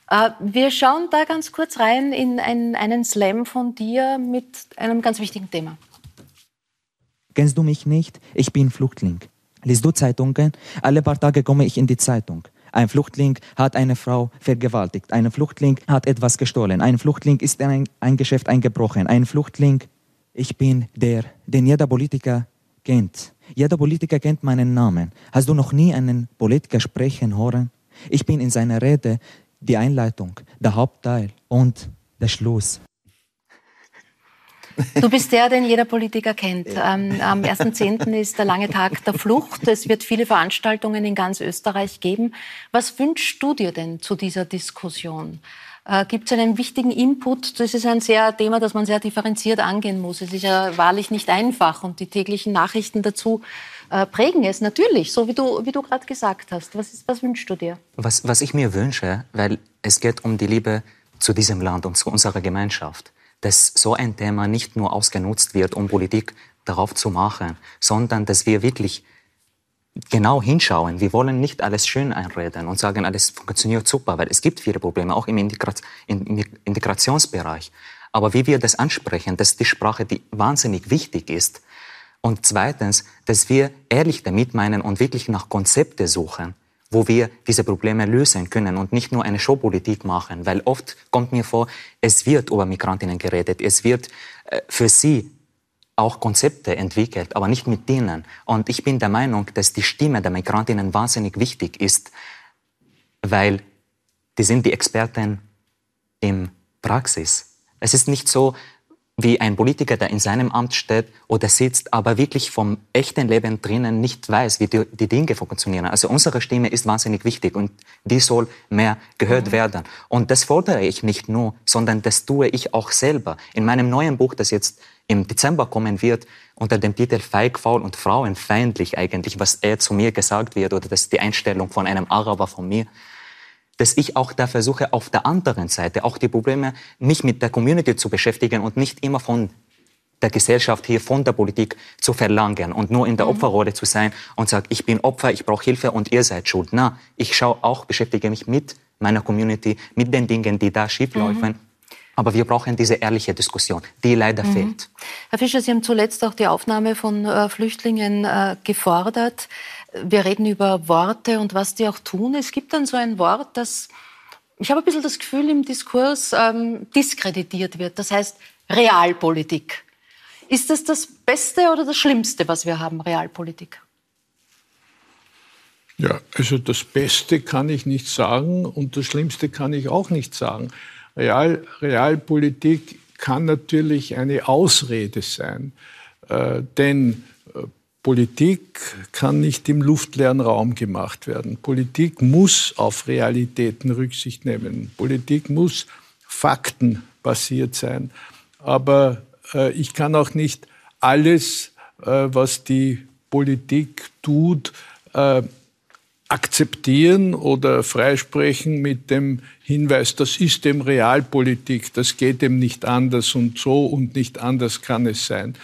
Äh, wir schauen da ganz kurz rein in einen, einen Slam von dir mit einem ganz wichtigen Thema. Kennst du mich nicht? Ich bin Flüchtling. Liest du Zeitungen? Alle paar Tage komme ich in die Zeitung. Ein Flüchtling hat eine Frau vergewaltigt. Ein Flüchtling hat etwas gestohlen. Ein Flüchtling ist in ein Geschäft eingebrochen. Ein Flüchtling, ich bin der, den jeder Politiker kennt. Jeder Politiker kennt meinen Namen. Hast du noch nie einen Politiker sprechen hören? Ich bin in seiner Rede die Einleitung, der Hauptteil und der Schluss. Du bist der, den jeder Politiker kennt. Ähm, am 1.10. ist der lange Tag der Flucht. Es wird viele Veranstaltungen in ganz Österreich geben. Was wünschst du dir denn zu dieser Diskussion? Äh, Gibt es einen wichtigen Input? Das ist ein sehr Thema, das man sehr differenziert angehen muss. Es ist ja wahrlich nicht einfach und die täglichen Nachrichten dazu äh, prägen es natürlich, so wie du, wie du gerade gesagt hast. Was, ist, was wünschst du dir? Was, was ich mir wünsche, weil es geht um die Liebe zu diesem Land und zu unserer Gemeinschaft dass so ein Thema nicht nur ausgenutzt wird, um Politik darauf zu machen, sondern dass wir wirklich genau hinschauen. Wir wollen nicht alles schön einreden und sagen, alles funktioniert super, weil es gibt viele Probleme, auch im Integrationsbereich. Aber wie wir das ansprechen, dass die Sprache, die wahnsinnig wichtig ist, und zweitens, dass wir ehrlich damit meinen und wirklich nach Konzepte suchen, wo wir diese Probleme lösen können und nicht nur eine Showpolitik machen. Weil oft kommt mir vor, es wird über Migrantinnen geredet, es wird äh, für sie auch Konzepte entwickelt, aber nicht mit denen. Und ich bin der Meinung, dass die Stimme der Migrantinnen wahnsinnig wichtig ist, weil die sind die Experten in Praxis. Es ist nicht so, wie ein Politiker, der in seinem Amt steht oder sitzt, aber wirklich vom echten Leben drinnen nicht weiß, wie die, die Dinge funktionieren. Also unsere Stimme ist wahnsinnig wichtig und die soll mehr gehört mhm. werden. Und das fordere ich nicht nur, sondern das tue ich auch selber. In meinem neuen Buch, das jetzt im Dezember kommen wird, unter dem Titel Feig, faul und frauenfeindlich eigentlich, was er zu mir gesagt wird oder das ist die Einstellung von einem Araber von mir, dass ich auch da versuche, auf der anderen Seite auch die Probleme nicht mit der Community zu beschäftigen und nicht immer von der Gesellschaft hier, von der Politik zu verlangen und nur in der mhm. Opferrolle zu sein und sagen, ich bin Opfer, ich brauche Hilfe und ihr seid schuld. Na, ich schaue auch, beschäftige mich mit meiner Community, mit den Dingen, die da schieflaufen. Mhm. Aber wir brauchen diese ehrliche Diskussion, die leider mhm. fehlt. Herr Fischer, Sie haben zuletzt auch die Aufnahme von äh, Flüchtlingen äh, gefordert wir reden über Worte und was die auch tun. Es gibt dann so ein Wort, das, ich habe ein bisschen das Gefühl, im Diskurs ähm, diskreditiert wird. Das heißt Realpolitik. Ist das das Beste oder das Schlimmste, was wir haben, Realpolitik? Ja, also das Beste kann ich nicht sagen und das Schlimmste kann ich auch nicht sagen. Real, Realpolitik kann natürlich eine Ausrede sein, äh, denn äh, Politik kann nicht im luftleeren Raum gemacht werden. Politik muss auf Realitäten Rücksicht nehmen. Politik muss faktenbasiert sein. Aber äh, ich kann auch nicht alles, äh, was die Politik tut, äh, akzeptieren oder freisprechen mit dem Hinweis, das ist dem Realpolitik, das geht dem nicht anders und so und nicht anders kann es sein.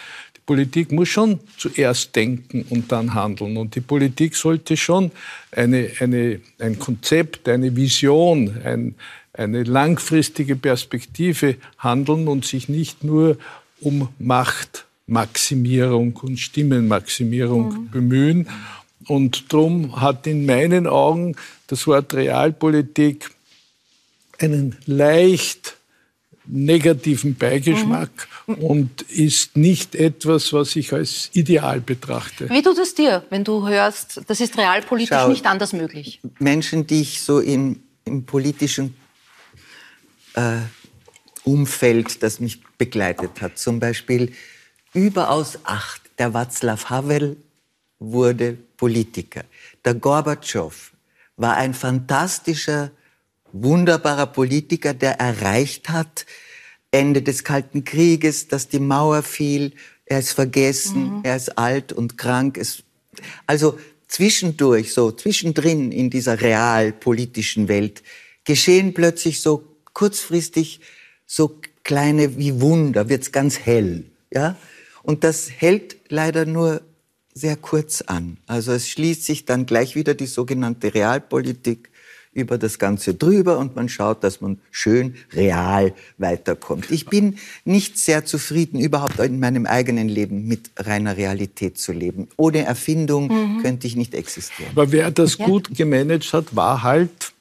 Politik muss schon zuerst denken und dann handeln. Und die Politik sollte schon eine, eine, ein Konzept, eine Vision, ein, eine langfristige Perspektive handeln und sich nicht nur um Machtmaximierung und Stimmenmaximierung mhm. bemühen. Und darum hat in meinen Augen das Wort Realpolitik einen leicht negativen Beigeschmack mhm. und ist nicht etwas, was ich als ideal betrachte. Wie tut es dir, wenn du hörst, das ist realpolitisch Schau, nicht anders möglich? Menschen, die ich so im, im politischen äh, Umfeld, das mich begleitet hat, zum Beispiel überaus acht, der Václav Havel wurde Politiker. Der Gorbatschow war ein fantastischer wunderbarer Politiker, der erreicht hat, Ende des Kalten Krieges, dass die Mauer fiel, er ist vergessen, mhm. er ist alt und krank. Es, also zwischendurch, so zwischendrin in dieser realpolitischen Welt, geschehen plötzlich so kurzfristig so kleine wie Wunder, wird's ganz hell, ja? Und das hält leider nur sehr kurz an. Also es schließt sich dann gleich wieder die sogenannte Realpolitik über das Ganze drüber und man schaut, dass man schön real weiterkommt. Ich bin nicht sehr zufrieden, überhaupt in meinem eigenen Leben mit reiner Realität zu leben. Ohne Erfindung mhm. könnte ich nicht existieren. Aber wer das gut gemanagt hat, war halt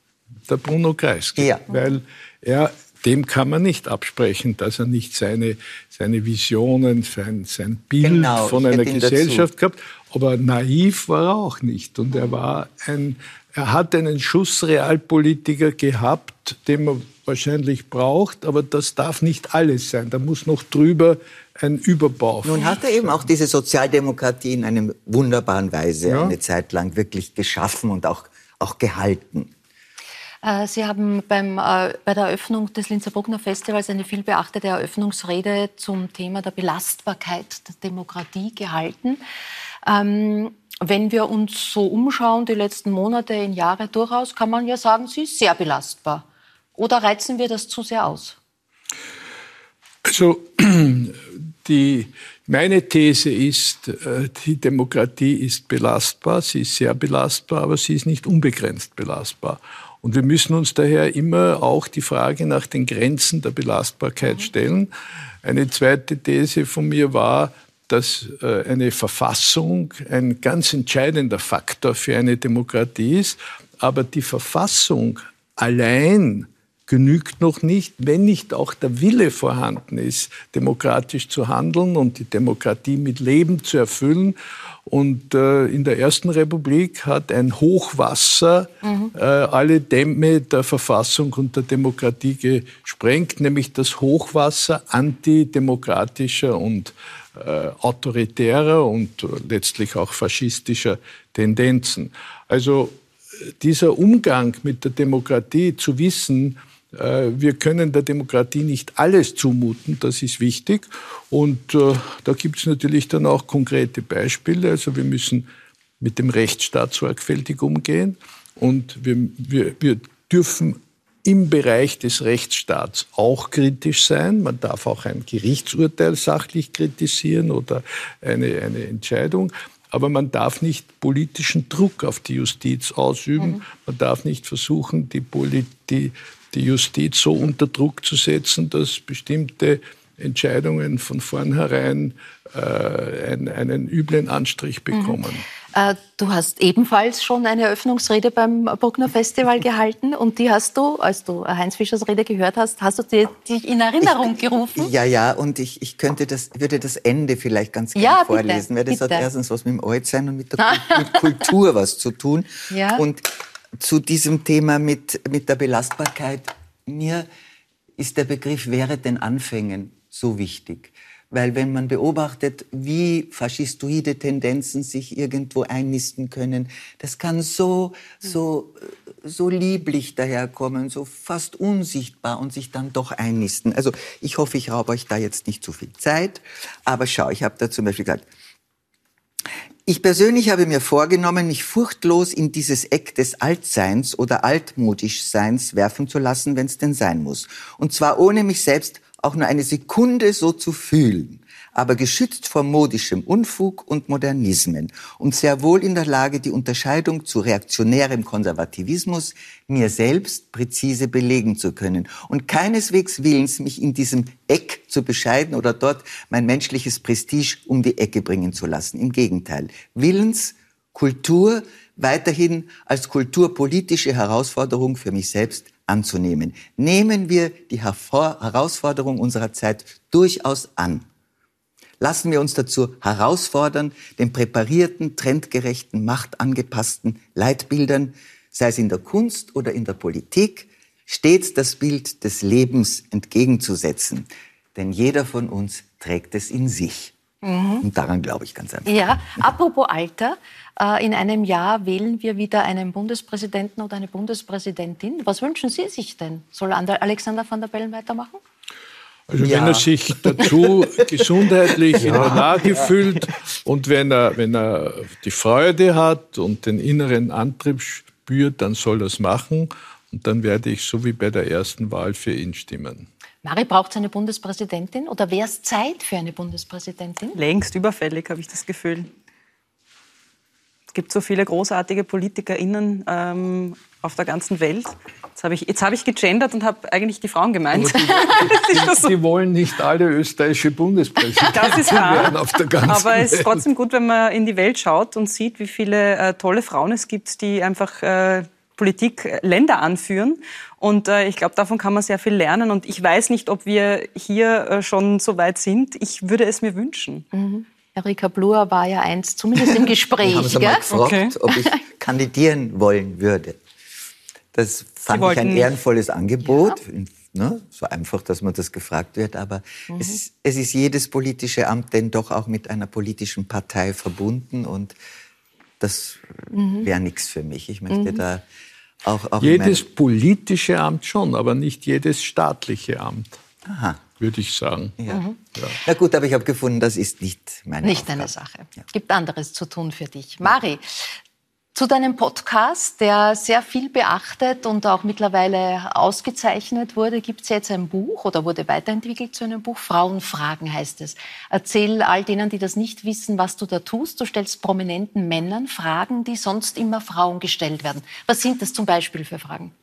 der Bruno Kreisky. Ja. Weil er dem kann man nicht absprechen, dass er nicht seine, seine Visionen, sein, sein Bild genau, von einer Gesellschaft dazu. gehabt. Aber naiv war er auch nicht. Und er war ein, er hat einen Schuss Realpolitiker gehabt, den man wahrscheinlich braucht, aber das darf nicht alles sein. Da muss noch drüber ein Überbau. Nun hat er eben auch diese Sozialdemokratie in einer wunderbaren Weise ja. eine Zeit lang wirklich geschaffen und auch, auch gehalten. Äh, Sie haben beim, äh, bei der Eröffnung des Linzer Bruckner Festivals eine viel beachtete Eröffnungsrede zum Thema der Belastbarkeit der Demokratie gehalten. Ähm, wenn wir uns so umschauen, die letzten Monate, in Jahre durchaus, kann man ja sagen, sie ist sehr belastbar. Oder reizen wir das zu sehr aus? Also die, meine These ist, äh, die Demokratie ist belastbar, sie ist sehr belastbar, aber sie ist nicht unbegrenzt belastbar. Und wir müssen uns daher immer auch die Frage nach den Grenzen der Belastbarkeit mhm. stellen. Eine zweite These von mir war, dass äh, eine Verfassung ein ganz entscheidender Faktor für eine Demokratie ist. Aber die Verfassung allein genügt noch nicht, wenn nicht auch der Wille vorhanden ist, demokratisch zu handeln und die Demokratie mit Leben zu erfüllen. Und äh, in der Ersten Republik hat ein Hochwasser mhm. äh, alle Dämme der Verfassung und der Demokratie gesprengt, nämlich das Hochwasser antidemokratischer und äh, autoritärer und letztlich auch faschistischer Tendenzen. Also dieser Umgang mit der Demokratie zu wissen, äh, wir können der Demokratie nicht alles zumuten, das ist wichtig. Und äh, da gibt es natürlich dann auch konkrete Beispiele. Also wir müssen mit dem Rechtsstaat sorgfältig umgehen und wir, wir, wir dürfen im Bereich des Rechtsstaats auch kritisch sein. Man darf auch ein Gerichtsurteil sachlich kritisieren oder eine, eine Entscheidung. Aber man darf nicht politischen Druck auf die Justiz ausüben. Mhm. Man darf nicht versuchen, die, die, die Justiz so unter Druck zu setzen, dass bestimmte Entscheidungen von vornherein äh, einen, einen üblen Anstrich mhm. bekommen. Mhm. Du hast ebenfalls schon eine Eröffnungsrede beim Bruckner Festival gehalten und die hast du, als du Heinz Fischers Rede gehört hast, hast du dir dich in Erinnerung ich, gerufen? Ja, ja, und ich, ich könnte das, würde das Ende vielleicht ganz gerne ja, vorlesen, weil das bitte. hat erstens was mit dem Altsein und mit der mit Kultur was zu tun. Ja. Und zu diesem Thema mit, mit der Belastbarkeit, mir ist der Begriff wäre den Anfängen so wichtig. Weil wenn man beobachtet, wie faschistoide Tendenzen sich irgendwo einnisten können, das kann so, so, so lieblich daherkommen, so fast unsichtbar und sich dann doch einnisten. Also ich hoffe, ich raube euch da jetzt nicht zu viel Zeit. Aber schau, ich habe da zum Beispiel gesagt, ich persönlich habe mir vorgenommen, mich furchtlos in dieses Eck des Altseins oder Altmodischseins werfen zu lassen, wenn es denn sein muss. Und zwar ohne mich selbst auch nur eine Sekunde so zu fühlen, aber geschützt vor modischem Unfug und Modernismen und sehr wohl in der Lage, die Unterscheidung zu reaktionärem Konservativismus mir selbst präzise belegen zu können und keineswegs willens, mich in diesem Eck zu bescheiden oder dort mein menschliches Prestige um die Ecke bringen zu lassen. Im Gegenteil, willens, Kultur weiterhin als kulturpolitische Herausforderung für mich selbst anzunehmen. Nehmen wir die Herausforderung unserer Zeit durchaus an. Lassen wir uns dazu herausfordern, den präparierten, trendgerechten, machtangepassten Leitbildern, sei es in der Kunst oder in der Politik, stets das Bild des Lebens entgegenzusetzen. Denn jeder von uns trägt es in sich. Mhm. Und daran glaube ich ganz einfach. Ja, apropos Alter, äh, in einem Jahr wählen wir wieder einen Bundespräsidenten oder eine Bundespräsidentin. Was wünschen Sie sich denn? Soll Alexander van der Bellen weitermachen? Also ja. wenn er sich dazu gesundheitlich ja. in der Lage fühlt und wenn er, wenn er die Freude hat und den inneren Antrieb spürt, dann soll er es machen. Und dann werde ich so wie bei der ersten Wahl für ihn stimmen. Mari, braucht es eine Bundespräsidentin oder wäre es Zeit für eine Bundespräsidentin? Längst überfällig, habe ich das Gefühl gibt so viele großartige PolitikerInnen ähm, auf der ganzen Welt. Jetzt habe ich, hab ich gegendert und habe eigentlich die Frauen gemeint. Die, die, wollen nicht alle österreichische Bundespräsidenten das ist werden auf der ganzen Aber es ist trotzdem gut, wenn man in die Welt schaut und sieht, wie viele äh, tolle Frauen es gibt, die einfach äh, Politik äh, Länder anführen. Und äh, ich glaube, davon kann man sehr viel lernen. Und ich weiß nicht, ob wir hier äh, schon so weit sind. Ich würde es mir wünschen. Mhm. Erika Bluer war ja einst zumindest im Gespräch. Ich habe sie mal gefragt, okay. ob ich kandidieren wollen würde. Das fand ich ein ehrenvolles Angebot. Ja. Ne? War einfach, dass man das gefragt wird, aber mhm. es, ist, es ist jedes politische Amt denn doch auch mit einer politischen Partei verbunden und das mhm. wäre nichts für mich. Ich möchte mhm. da auch, auch jedes politische Amt schon, aber nicht jedes staatliche Amt. Aha würde ich sagen. Ja. Mhm. Ja. Na gut, aber ich habe gefunden, das ist nicht meine Nicht Aufgabe. deine Sache. Ja. Gibt anderes zu tun für dich. Mari, zu deinem Podcast, der sehr viel beachtet und auch mittlerweile ausgezeichnet wurde, gibt es jetzt ein Buch oder wurde weiterentwickelt zu einem Buch. Frauenfragen heißt es. Erzähl all denen, die das nicht wissen, was du da tust. Du stellst prominenten Männern Fragen, die sonst immer Frauen gestellt werden. Was sind das zum Beispiel für Fragen?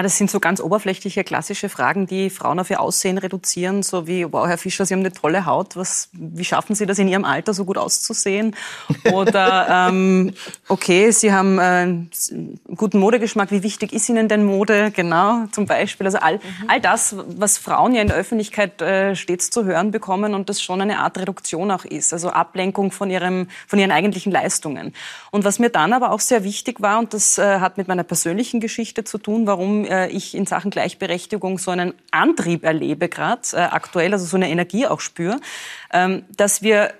Ah, das sind so ganz oberflächliche, klassische Fragen, die Frauen auf ihr Aussehen reduzieren, so wie, wow, Herr Fischer, Sie haben eine tolle Haut, was, wie schaffen Sie das in Ihrem Alter so gut auszusehen? Oder, ähm, okay, Sie haben äh, einen guten Modegeschmack, wie wichtig ist Ihnen denn Mode? Genau, zum Beispiel. Also all, all das, was Frauen ja in der Öffentlichkeit äh, stets zu hören bekommen und das schon eine Art Reduktion auch ist, also Ablenkung von, ihrem, von ihren eigentlichen Leistungen. Und was mir dann aber auch sehr wichtig war, und das äh, hat mit meiner persönlichen Geschichte zu tun, warum äh, ich in Sachen Gleichberechtigung so einen Antrieb erlebe, gerade äh, aktuell, also so eine Energie auch spüre, ähm, dass wir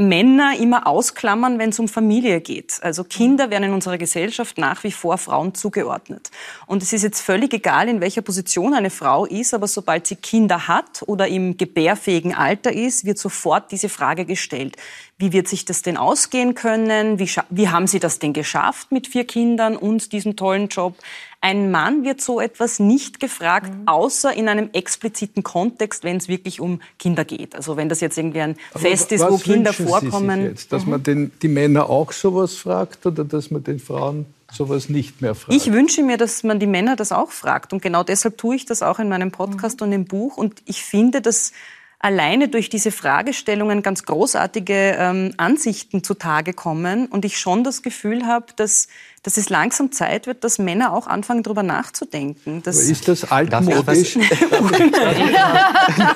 Männer immer ausklammern, wenn es um Familie geht. Also Kinder werden in unserer Gesellschaft nach wie vor Frauen zugeordnet. Und es ist jetzt völlig egal, in welcher Position eine Frau ist, aber sobald sie Kinder hat oder im gebärfähigen Alter ist, wird sofort diese Frage gestellt. Wie wird sich das denn ausgehen können? Wie, wie haben Sie das denn geschafft mit vier Kindern und diesem tollen Job? Ein Mann wird so etwas nicht gefragt, mhm. außer in einem expliziten Kontext, wenn es wirklich um Kinder geht. Also wenn das jetzt irgendwie ein Aber Fest ist, wo Kinder vorkommen. Sie sich jetzt, dass mhm. man den, die Männer auch sowas fragt oder dass man den Frauen sowas nicht mehr fragt? Ich wünsche mir, dass man die Männer das auch fragt. Und genau deshalb tue ich das auch in meinem Podcast mhm. und im Buch. Und ich finde, dass alleine durch diese Fragestellungen ganz großartige ähm, Ansichten zutage kommen und ich schon das Gefühl habe, dass, dass es langsam Zeit wird, dass Männer auch anfangen, darüber nachzudenken. Dass ist das altmodisch?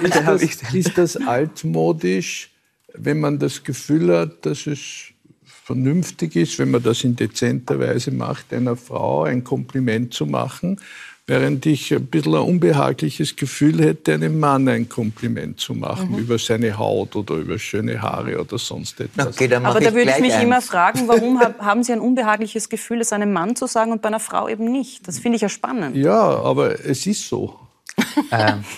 ist, das, ist das altmodisch, wenn man das Gefühl hat, dass es vernünftig ist, wenn man das in dezenter Weise macht, einer Frau ein Kompliment zu machen? Während ich ein bisschen ein unbehagliches Gefühl hätte, einem Mann ein Kompliment zu machen mhm. über seine Haut oder über schöne Haare oder sonst etwas. Okay, Aber da würde ich mich eins. immer fragen, warum haben Sie ein unbehagliches Gefühl, es einem Mann zu sagen und bei einer Frau eben nicht? Das finde ich ja spannend. Ja, aber es ist so. ähm.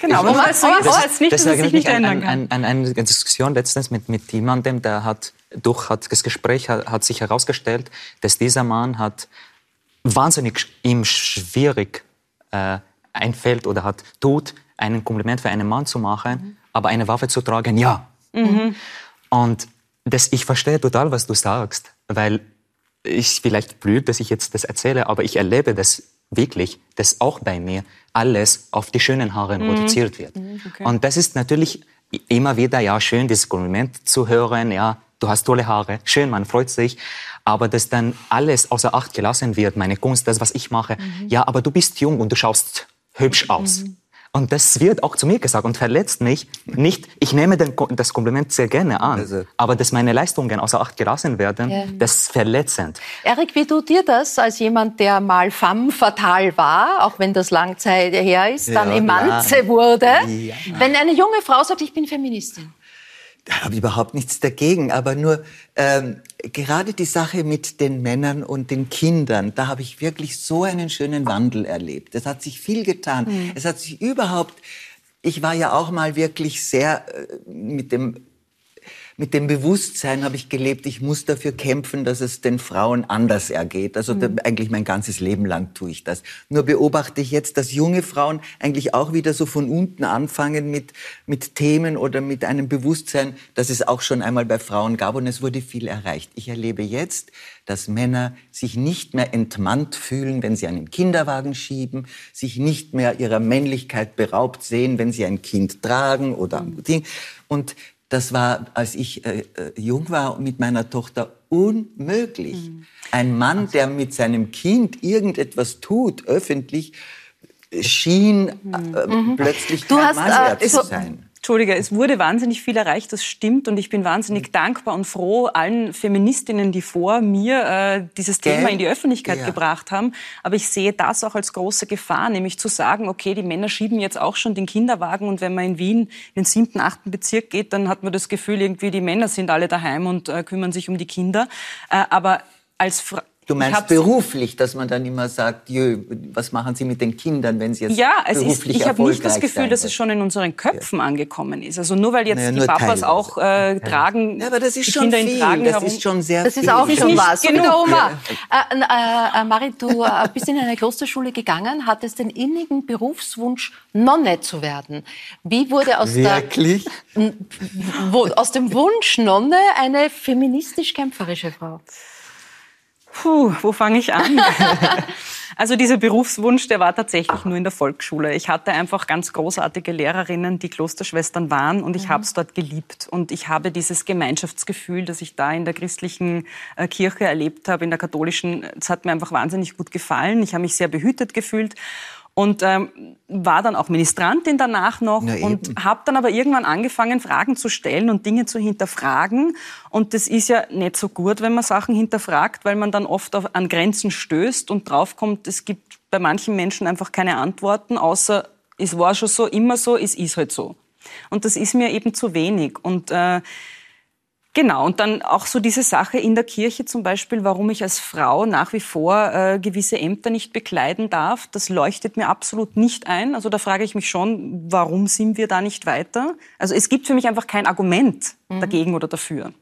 Genau, aber so ist es nicht, das dass es sich nicht ändern kann. An, an, an eine Diskussion letztens mit, mit jemandem, der hat, durch hat, das Gespräch hat, hat sich herausgestellt, dass dieser Mann hat wahnsinnig ihm schwierig äh, einfällt oder hat tut, einen Kompliment für einen Mann zu machen, mhm. aber eine Waffe zu tragen, ja. Mhm. Und das, ich verstehe total, was du sagst, weil ich vielleicht blöd, dass ich jetzt das erzähle, aber ich erlebe das wirklich, dass auch bei mir alles auf die schönen Haare mhm. reduziert wird. Mhm, okay. Und das ist natürlich immer wieder ja schön, dieses Kompliment zu hören, ja, du hast tolle Haare, schön, man freut sich aber dass dann alles außer Acht gelassen wird, meine Kunst, das, was ich mache. Mhm. Ja, aber du bist jung und du schaust hübsch aus. Mhm. Und das wird auch zu mir gesagt und verletzt mich nicht. Ich nehme den, das Kompliment sehr gerne an, also. aber dass meine Leistungen außer Acht gelassen werden, ja. das ist verletzend. Erik, wie tut dir das als jemand, der mal femme fatal war, auch wenn das lang Zeit her ist, dann ja, Emanze wurde? Ja. Wenn eine junge Frau sagt, ich bin Feministin. Da habe ich überhaupt nichts dagegen, aber nur ähm, gerade die Sache mit den Männern und den Kindern, da habe ich wirklich so einen schönen Wandel erlebt. Es hat sich viel getan. Mhm. Es hat sich überhaupt, ich war ja auch mal wirklich sehr äh, mit dem mit dem Bewusstsein habe ich gelebt, ich muss dafür kämpfen, dass es den Frauen anders ergeht. Also mhm. eigentlich mein ganzes Leben lang tue ich das. Nur beobachte ich jetzt, dass junge Frauen eigentlich auch wieder so von unten anfangen mit, mit Themen oder mit einem Bewusstsein, das es auch schon einmal bei Frauen gab und es wurde viel erreicht. Ich erlebe jetzt, dass Männer sich nicht mehr entmannt fühlen, wenn sie einen Kinderwagen schieben, sich nicht mehr ihrer Männlichkeit beraubt sehen, wenn sie ein Kind tragen oder mhm. Ding. Und das war, als ich äh, äh, jung war mit meiner Tochter, unmöglich. Mhm. Ein Mann, der mit seinem Kind irgendetwas tut, öffentlich, schien äh, mhm. plötzlich du kein hast, äh, zu sein. Entschuldige, es wurde wahnsinnig viel erreicht, das stimmt. Und ich bin wahnsinnig dankbar und froh allen Feministinnen, die vor mir äh, dieses Gell? Thema in die Öffentlichkeit ja. gebracht haben. Aber ich sehe das auch als große Gefahr, nämlich zu sagen, okay, die Männer schieben jetzt auch schon den Kinderwagen und wenn man in Wien in den siebten, achten Bezirk geht, dann hat man das Gefühl, irgendwie die Männer sind alle daheim und äh, kümmern sich um die Kinder. Äh, aber als Frau Du meinst beruflich, dass man dann immer sagt, jö, was machen Sie mit den Kindern, wenn Sie jetzt ja, es beruflich ist, ich habe nicht das Gefühl, dass es schon in unseren Köpfen ja. angekommen ist. Also nur weil jetzt naja, die Papas teilweise. auch äh, tragen, ja, aber das ist schon Kinder viel. Tragen das ist schon sehr Das ist auch viel. schon was. Genau. Ja. Äh, äh, äh, Marit, du äh, bist in eine Klosterschule gegangen, hattest den innigen Berufswunsch, Nonne zu werden. Wie wurde aus, Wirklich? Der, wo, aus dem Wunsch Nonne eine feministisch kämpferische Frau? Puh, wo fange ich an? Also dieser Berufswunsch, der war tatsächlich nur in der Volksschule. Ich hatte einfach ganz großartige Lehrerinnen, die Klosterschwestern waren und ich mhm. habe es dort geliebt. Und ich habe dieses Gemeinschaftsgefühl, das ich da in der christlichen äh, Kirche erlebt habe, in der katholischen, es hat mir einfach wahnsinnig gut gefallen. Ich habe mich sehr behütet gefühlt und ähm, war dann auch Ministrantin danach noch Na, und habe dann aber irgendwann angefangen, Fragen zu stellen und Dinge zu hinterfragen. Und das ist ja nicht so gut, wenn man Sachen hinterfragt, weil man dann oft auf, an Grenzen stößt und draufkommt, es gibt bei manchen Menschen einfach keine Antworten, außer es war schon so, immer so, es ist halt so. Und das ist mir eben zu wenig. Und äh, Genau, und dann auch so diese Sache in der Kirche zum Beispiel, warum ich als Frau nach wie vor äh, gewisse Ämter nicht bekleiden darf, das leuchtet mir absolut nicht ein. Also da frage ich mich schon, warum sind wir da nicht weiter? Also es gibt für mich einfach kein Argument mhm. dagegen oder dafür.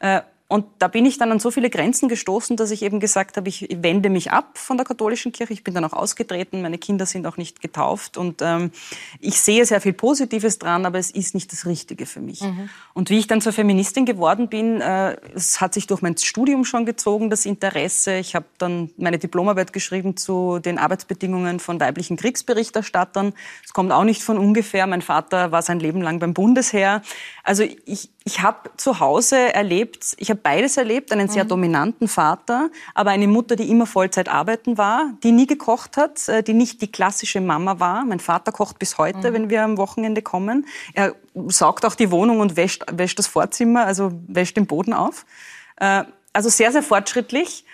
Äh, und da bin ich dann an so viele Grenzen gestoßen, dass ich eben gesagt habe, ich wende mich ab von der katholischen Kirche. Ich bin dann auch ausgetreten, meine Kinder sind auch nicht getauft. Und ähm, ich sehe sehr viel Positives dran, aber es ist nicht das Richtige für mich. Mhm. Und wie ich dann zur Feministin geworden bin, äh, es hat sich durch mein Studium schon gezogen, das Interesse. Ich habe dann meine Diplomarbeit geschrieben zu den Arbeitsbedingungen von weiblichen Kriegsberichterstattern. Es kommt auch nicht von ungefähr. Mein Vater war sein Leben lang beim Bundesheer. Also ich, ich habe zu Hause erlebt, ich habe beides erlebt, einen sehr mhm. dominanten Vater, aber eine Mutter, die immer Vollzeit arbeiten war, die nie gekocht hat, äh, die nicht die klassische Mama war. Mein Vater kocht bis heute, mhm. wenn wir am Wochenende kommen. Er saugt auch die Wohnung und wäscht, wäscht das Vorzimmer, also wäscht den Boden auf. Äh, also sehr, sehr fortschrittlich.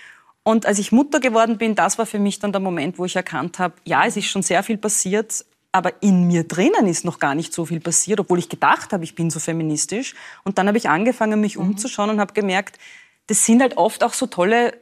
Und als ich Mutter geworden bin, das war für mich dann der Moment, wo ich erkannt habe, ja, es ist schon sehr viel passiert, aber in mir drinnen ist noch gar nicht so viel passiert, obwohl ich gedacht habe, ich bin so feministisch. Und dann habe ich angefangen, mich mhm. umzuschauen und habe gemerkt, das sind halt oft auch so tolle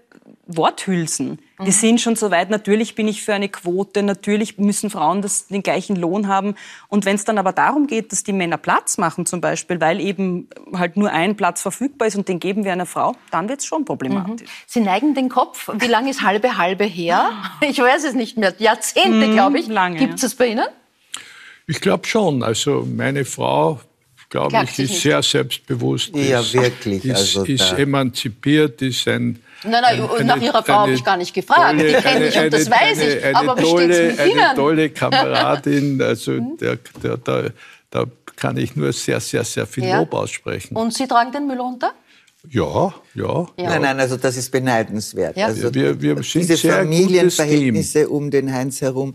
Worthülsen. Mhm. Wir sind schon so weit, natürlich bin ich für eine Quote, natürlich müssen Frauen das, den gleichen Lohn haben. Und wenn es dann aber darum geht, dass die Männer Platz machen zum Beispiel, weil eben halt nur ein Platz verfügbar ist und den geben wir einer Frau, dann wird es schon problematisch. Mhm. Sie neigen den Kopf. Wie lange ist halbe halbe her? Ich weiß es nicht mehr. Jahrzehnte, mhm, glaube ich. Gibt es das bei Ihnen? Ich glaube schon. Also meine Frau, glaube ich, ist sehr selbstbewusst. Ja, ist, wirklich. Ist, also ist emanzipiert, ist ein Nein, nein, eine, nach Ihrer Frau habe ich gar nicht gefragt. Tolle, die kenne ich und das weiß eine, ich. Eine, aber tolle, eine tolle Kameradin. Also mhm. der, der, der, da kann ich nur sehr, sehr, sehr viel ja. Lob aussprechen. Und Sie tragen den Müll runter? Ja, ja, ja. Nein, nein, also das ist beneidenswert. Ja. Also wir, wir sind diese sehr Familienverhältnisse um den Heinz herum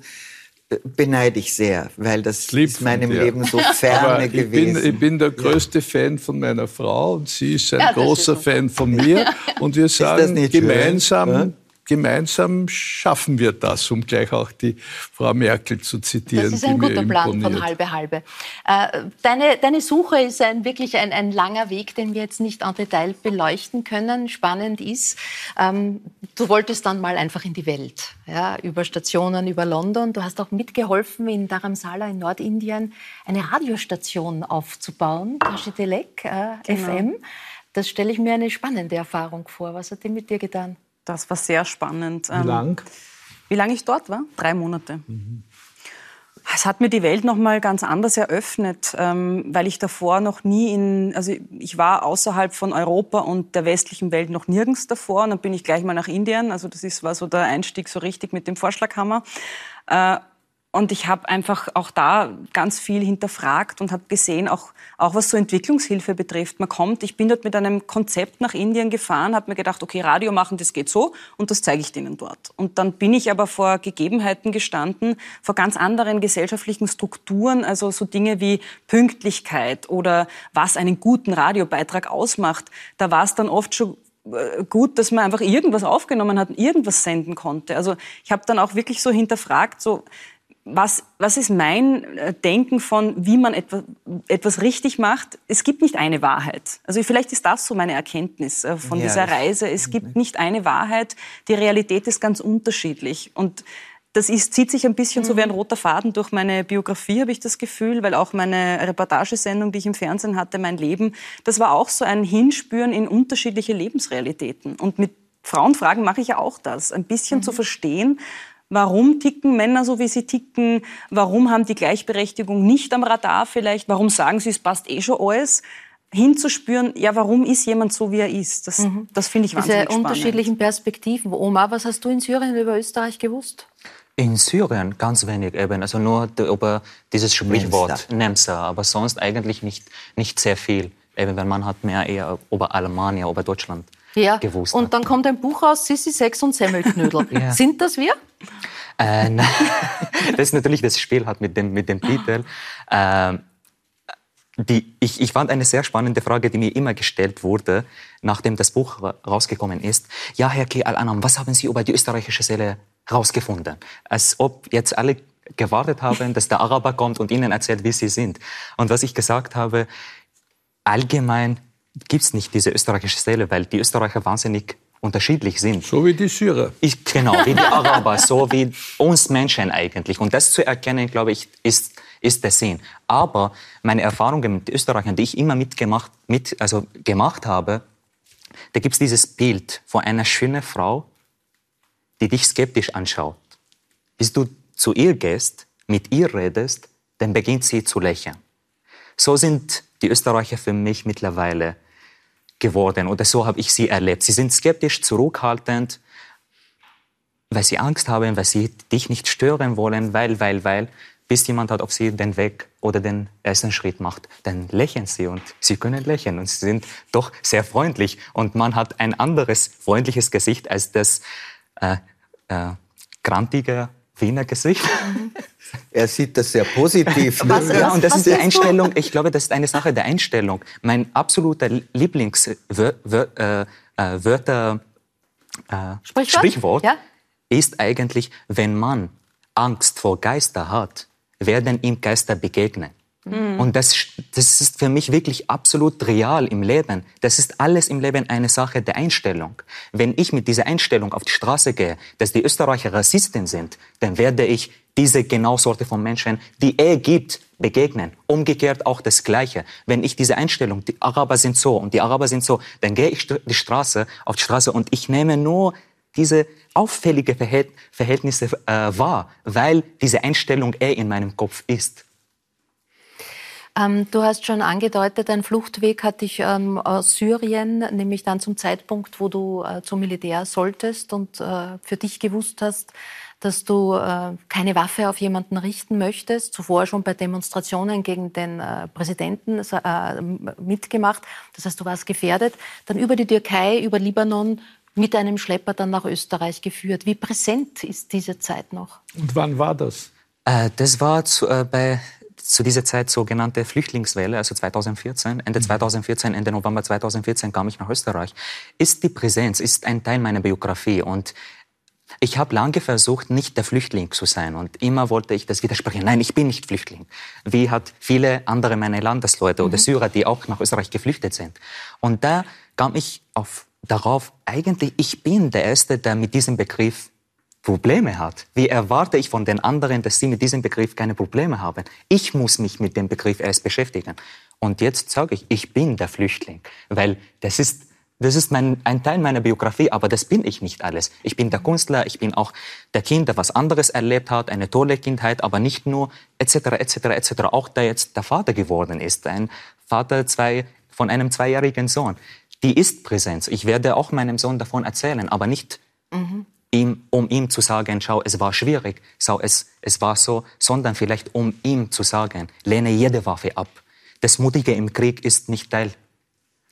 beneide ich sehr, weil das Lieb ist meinem dir. Leben so ferne ich gewesen. Bin, ich bin der größte ja. Fan von meiner Frau und sie ist ein ja, großer ist Fan von mir. Und wir sagen gemeinsam, gemeinsam schaffen wir das, um gleich auch die Frau Merkel zu zitieren. Das ist ein guter Plan von halbe halbe. Äh, deine, deine Suche ist ein, wirklich ein, ein langer Weg, den wir jetzt nicht en Detail beleuchten können. Spannend ist, ähm, du wolltest dann mal einfach in die Welt, ja, über Stationen, über London. Du hast auch mitgeholfen, in Dharamsala in Nordindien eine Radiostation aufzubauen, Tashidelek äh, genau. FM. Das stelle ich mir eine spannende Erfahrung vor. Was hat die mit dir getan? Das war sehr spannend. Wie ähm, lang? Wie lange ich dort war? Drei Monate. Mhm. Es hat mir die Welt noch mal ganz anders eröffnet, ähm, weil ich davor noch nie in, also ich war außerhalb von Europa und der westlichen Welt noch nirgends davor. Und dann bin ich gleich mal nach Indien. Also das ist, war so der Einstieg so richtig mit dem Vorschlaghammer. Und ich habe einfach auch da ganz viel hinterfragt und habe gesehen, auch, auch was so Entwicklungshilfe betrifft. Man kommt, ich bin dort mit einem Konzept nach Indien gefahren, habe mir gedacht, okay, Radio machen, das geht so und das zeige ich denen dort. Und dann bin ich aber vor Gegebenheiten gestanden, vor ganz anderen gesellschaftlichen Strukturen, also so Dinge wie Pünktlichkeit oder was einen guten Radiobeitrag ausmacht. Da war es dann oft schon äh, gut, dass man einfach irgendwas aufgenommen hat und irgendwas senden konnte. Also ich habe dann auch wirklich so hinterfragt, so was, was ist mein äh, Denken von, wie man etwas, etwas richtig macht? Es gibt nicht eine Wahrheit. Also vielleicht ist das so meine Erkenntnis äh, von ja, dieser Reise. Es gibt nicht eine Wahrheit. Die Realität ist ganz unterschiedlich. Und das ist, zieht sich ein bisschen mhm. so wie ein mhm. roter Faden durch meine Biografie, habe ich das Gefühl, weil auch meine Reportagesendung, die ich im Fernsehen hatte, mein Leben, das war auch so ein Hinspüren in unterschiedliche Lebensrealitäten. Und mit Frauenfragen mache ich ja auch das, ein bisschen mhm. zu verstehen, Warum ticken Männer so, wie sie ticken? Warum haben die Gleichberechtigung nicht am Radar vielleicht? Warum sagen sie, es passt eh schon alles? hinzuspüren, ja, warum ist jemand so, wie er ist? Das, mhm. das finde ich wahnsinnig Diese spannend. unterschiedlichen Perspektiven. Oma, was hast du in Syrien über Österreich gewusst? In Syrien ganz wenig eben, also nur über dieses Sprichwort Nemsa, aber sonst eigentlich nicht, nicht sehr viel, eben weil man hat mehr eher über Alemannia, über Deutschland ja. gewusst. Und dann kommt ein Buch aus, Sissi Sex und Semmelknödel. ja. Sind das wir? Äh, das ist natürlich das Spiel hat mit dem, mit dem Titel. Äh, die, ich, ich fand eine sehr spannende Frage, die mir immer gestellt wurde, nachdem das Buch rausgekommen ist. Ja, Herr K. Al-Anam, was haben Sie über die österreichische Seele rausgefunden. Als ob jetzt alle gewartet haben, dass der Araber kommt und ihnen erzählt, wie sie sind. Und was ich gesagt habe, allgemein gibt es nicht diese österreichische Seele, weil die Österreicher wahnsinnig unterschiedlich sind. So wie die Syrer. Ich, genau, wie die Araber, so wie uns Menschen eigentlich. Und das zu erkennen, glaube ich, ist, ist der Sinn. Aber meine Erfahrungen mit Österreichern, die ich immer mitgemacht, mit, also gemacht habe, da gibt es dieses Bild von einer schönen Frau, die dich skeptisch anschaut. Bis du zu ihr gehst, mit ihr redest, dann beginnt sie zu lächeln. So sind die Österreicher für mich mittlerweile geworden oder so habe ich sie erlebt. Sie sind skeptisch, zurückhaltend, weil sie Angst haben, weil sie dich nicht stören wollen, weil, weil, weil, bis jemand hat auf sie den Weg oder den ersten Schritt macht, dann lächeln sie und sie können lächeln und sie sind doch sehr freundlich und man hat ein anderes freundliches Gesicht als das äh, äh, grantige Wiener Gesicht. Er sieht das sehr positiv. Ne? Was, ja, und das ist die Einstellung. Ich glaube, das ist eine Sache der Einstellung. Mein absoluter Lieblingswörter, äh, äh, Wörter, äh, Sprichwort, Sprichwort ja? ist eigentlich, wenn man Angst vor Geister hat, werden ihm Geister begegnen. Mhm. Und das, das ist für mich wirklich absolut real im Leben. Das ist alles im Leben eine Sache der Einstellung. Wenn ich mit dieser Einstellung auf die Straße gehe, dass die Österreicher Rassisten sind, dann werde ich diese genau Sorte von Menschen, die er gibt, begegnen. Umgekehrt auch das Gleiche. Wenn ich diese Einstellung, die Araber sind so und die Araber sind so, dann gehe ich die Straße, auf die Straße und ich nehme nur diese auffällige Verhältnisse äh, wahr, weil diese Einstellung er in meinem Kopf ist. Ähm, du hast schon angedeutet, ein Fluchtweg hat dich ähm, aus Syrien, nämlich dann zum Zeitpunkt, wo du äh, zum Militär solltest und äh, für dich gewusst hast, dass du äh, keine Waffe auf jemanden richten möchtest, zuvor schon bei Demonstrationen gegen den äh, Präsidenten äh, mitgemacht, das heißt, du warst gefährdet, dann über die Türkei, über Libanon mit einem Schlepper dann nach Österreich geführt. Wie präsent ist diese Zeit noch? Und wann war das? Äh, das war zu, äh, bei zu dieser Zeit sogenannte Flüchtlingswelle, also 2014, Ende 2014, mhm. Ende November 2014 kam ich nach Österreich, ist die Präsenz, ist ein Teil meiner Biografie und ich habe lange versucht, nicht der Flüchtling zu sein und immer wollte ich das widersprechen. Nein, ich bin nicht Flüchtling. Wie hat viele andere meine Landesleute mhm. oder Syrer, die auch nach Österreich geflüchtet sind. Und da kam ich auf, darauf, eigentlich, ich bin der Erste, der mit diesem Begriff Probleme hat. Wie erwarte ich von den anderen, dass sie mit diesem Begriff keine Probleme haben? Ich muss mich mit dem Begriff erst beschäftigen. Und jetzt sage ich, ich bin der Flüchtling, weil das ist das ist mein, ein Teil meiner Biografie, aber das bin ich nicht alles. Ich bin der Künstler, ich bin auch der Kind, der was anderes erlebt hat, eine tolle Kindheit, aber nicht nur etc. etc. etc. Auch der jetzt der Vater geworden ist, ein Vater zwei, von einem zweijährigen Sohn. Die ist Präsenz. Ich werde auch meinem Sohn davon erzählen, aber nicht mhm ihm, um ihm zu sagen, schau, es war schwierig, schau, es, es war so, sondern vielleicht um ihm zu sagen, lehne jede Waffe ab. Das Mutige im Krieg ist nicht Teil,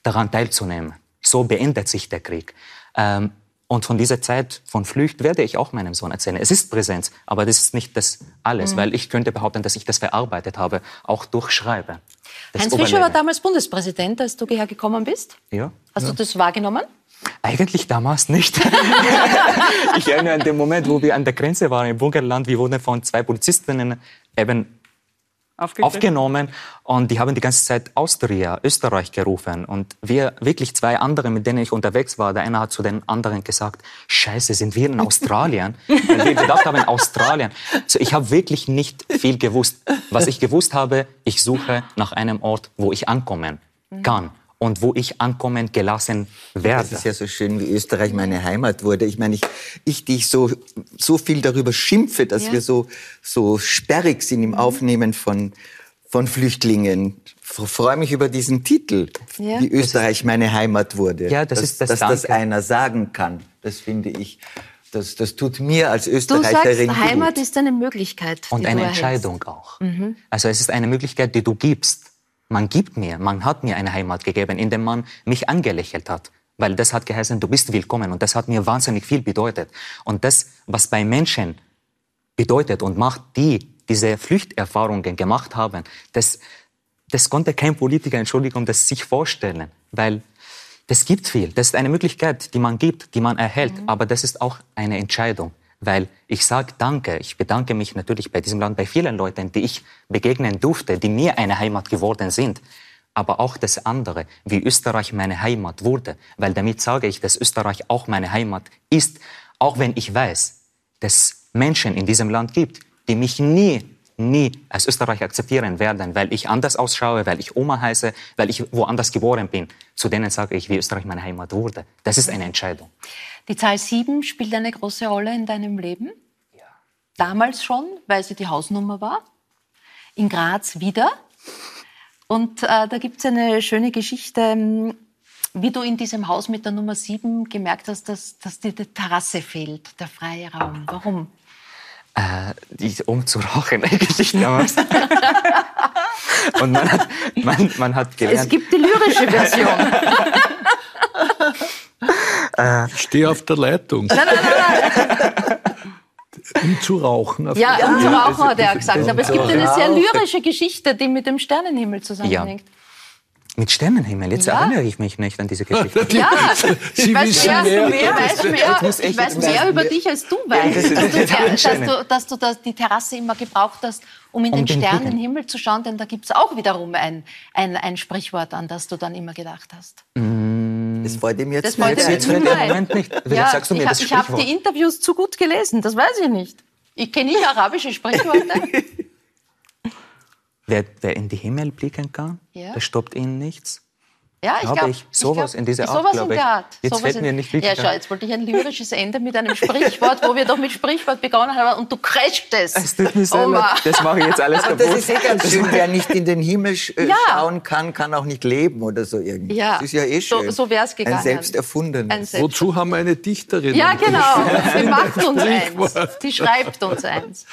daran teilzunehmen. So beendet sich der Krieg. Ähm, und von dieser Zeit von Flucht werde ich auch meinem Sohn erzählen. Es ist Präsenz, aber das ist nicht das alles, mhm. weil ich könnte behaupten, dass ich das verarbeitet habe, auch durch Schreiben. Heinz Fischer war damals Bundespräsident, als du hierher gekommen bist. Ja. Hast ja. du das wahrgenommen? Eigentlich damals nicht. ich erinnere an den Moment, wo wir an der Grenze waren im Bunkerland. Wir wurden von zwei Polizistinnen eben aufgenommen und die haben die ganze Zeit Austria, Österreich gerufen und wir wirklich zwei andere, mit denen ich unterwegs war, der eine hat zu den anderen gesagt, Scheiße, sind wir in Australien? Weil wir gedacht haben, Australien. So, ich habe wirklich nicht viel gewusst. Was ich gewusst habe, ich suche nach einem Ort, wo ich ankommen kann und wo ich ankommen gelassen werde. Das ist ja so schön, wie Österreich meine Heimat wurde. Ich meine, ich, ich die ich so, so viel darüber schimpfe, dass ja. wir so, so sperrig sind im mhm. Aufnehmen von, von Flüchtlingen. Ich freue mich über diesen Titel, ja. wie Österreich meine Heimat wurde. Ja, das dass, ist das Dass Danke. das einer sagen kann, das finde ich, das, das tut mir als Österreicherin Du sagst, Heimat ist eine Möglichkeit. Und eine Entscheidung erhältst. auch. Mhm. Also es ist eine Möglichkeit, die du gibst. Man gibt mir, man hat mir eine Heimat gegeben, indem man mich angelächelt hat. Weil das hat geheißen, du bist willkommen. Und das hat mir wahnsinnig viel bedeutet. Und das, was bei Menschen bedeutet und macht, die diese Flüchterfahrungen gemacht haben, das, das konnte kein Politiker, Entschuldigung, das sich vorstellen. Weil das gibt viel. Das ist eine Möglichkeit, die man gibt, die man erhält. Mhm. Aber das ist auch eine Entscheidung. Weil ich sage Danke. Ich bedanke mich natürlich bei diesem Land, bei vielen Leuten, die ich begegnen durfte, die mir eine Heimat geworden sind. Aber auch das andere, wie Österreich meine Heimat wurde. Weil damit sage ich, dass Österreich auch meine Heimat ist. Auch wenn ich weiß, dass Menschen in diesem Land gibt, die mich nie nie als Österreicher akzeptieren werden, weil ich anders ausschaue, weil ich Oma heiße, weil ich woanders geboren bin. Zu denen sage ich, wie Österreich meine Heimat wurde. Das ist eine Entscheidung. Die Zahl 7 spielt eine große Rolle in deinem Leben? Ja. Damals schon, weil sie die Hausnummer war. In Graz wieder. Und äh, da gibt es eine schöne Geschichte, ähm, wie du in diesem Haus mit der Nummer 7 gemerkt hast, dass, dass dir die Terrasse fehlt, der freie Raum. Warum? äh, die, um zu rauchen eigentlich damals. Und man hat, man, man hat gelernt. Es gibt die lyrische Version. äh, ich stehe auf der Leitung. Nein, nein, nein, nein. Um zu rauchen. ja, um zu rauchen hat er gesagt. Aber es gibt eine sehr lyrische Geschichte, die mit dem Sternenhimmel zusammenhängt. Ja. Mit Sternenhimmel, jetzt ja. erinnere ich mich nicht an diese Geschichte. Ja, ich weiß mehr, mehr, mehr, weiß mehr, ich weiß mehr über dich, als du weißt. dass, du, dass, du, dass du das, die Terrasse immer gebraucht hast, um in um den, den Sternenhimmel zu schauen, denn da gibt es auch wiederum ein, ein, ein Sprichwort, an das du dann immer gedacht hast. Mm. Das wollte mir jetzt, das jetzt, jetzt im Moment nicht. Ja, sagst du mir ich das ich habe die Interviews zu gut gelesen, das weiß ich nicht. Ich kenne nicht arabische Sprichworte. Wer, wer in die Himmel blicken kann, ja. der stoppt ihn nichts. Ja, ich glaube, ich sowas glaub, in dieser Art, glaube ich. Jetzt fällt mir nicht wirklich Ja, schau, jetzt wollte ich ein lyrisches Ende mit einem Sprichwort, wo wir doch mit Sprichwort begonnen haben und du crasht es. Es tut mir sehr leid. Das mache ich jetzt alles kaputt. das ist eh ganz schön. Wer nicht in den Himmel sch äh, ja. schauen kann, kann auch nicht leben oder so irgendwie. Ja. Das ist ja eh schön. So, so wäre es gegangen. Ein selbst erfundenes. Wozu haben wir eine Dichterin? Ja, genau. Sie macht uns eins. Sie schreibt uns eins.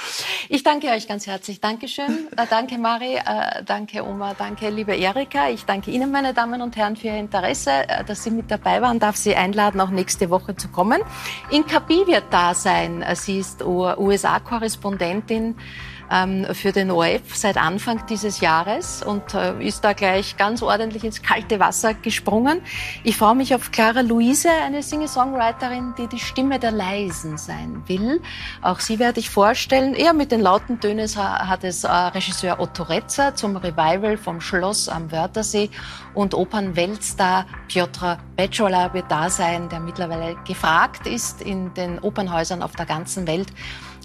Ich danke euch ganz herzlich. Dankeschön. Äh, danke, Mari. Äh, danke, Oma. Danke, liebe Erika. Ich danke Ihnen, meine Damen und Herren, für Ihr Interesse. Äh, dass Sie mit dabei waren, darf Sie einladen, auch nächste Woche zu kommen. Inkapi wird da sein. Sie ist USA-Korrespondentin ähm, für den ORF seit Anfang dieses Jahres und äh, ist da gleich ganz ordentlich ins kalte Wasser gesprungen. Ich freue mich auf Clara Luise, eine Singer-Songwriterin, die die Stimme der Leisen sein will. Auch sie werde ich vorstellen. Eher mit den lauten Tönen hat es äh, Regisseur Otto Retzer zum Revival vom Schloss am Wörthersee und Opernweltstar Piotr Betschola wird da sein, der mittlerweile gefragt ist in den Opernhäusern auf der ganzen Welt.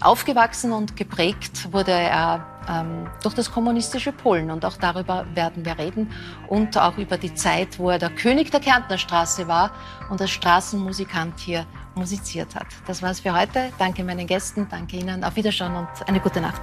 Aufgewachsen und geprägt wurde er ähm, durch das kommunistische Polen und auch darüber werden wir reden und auch über die Zeit, wo er der König der Kärntner Straße war und als Straßenmusikant hier musiziert hat. Das war's für heute. Danke meinen Gästen, danke Ihnen, auf Wiederschauen und eine gute Nacht.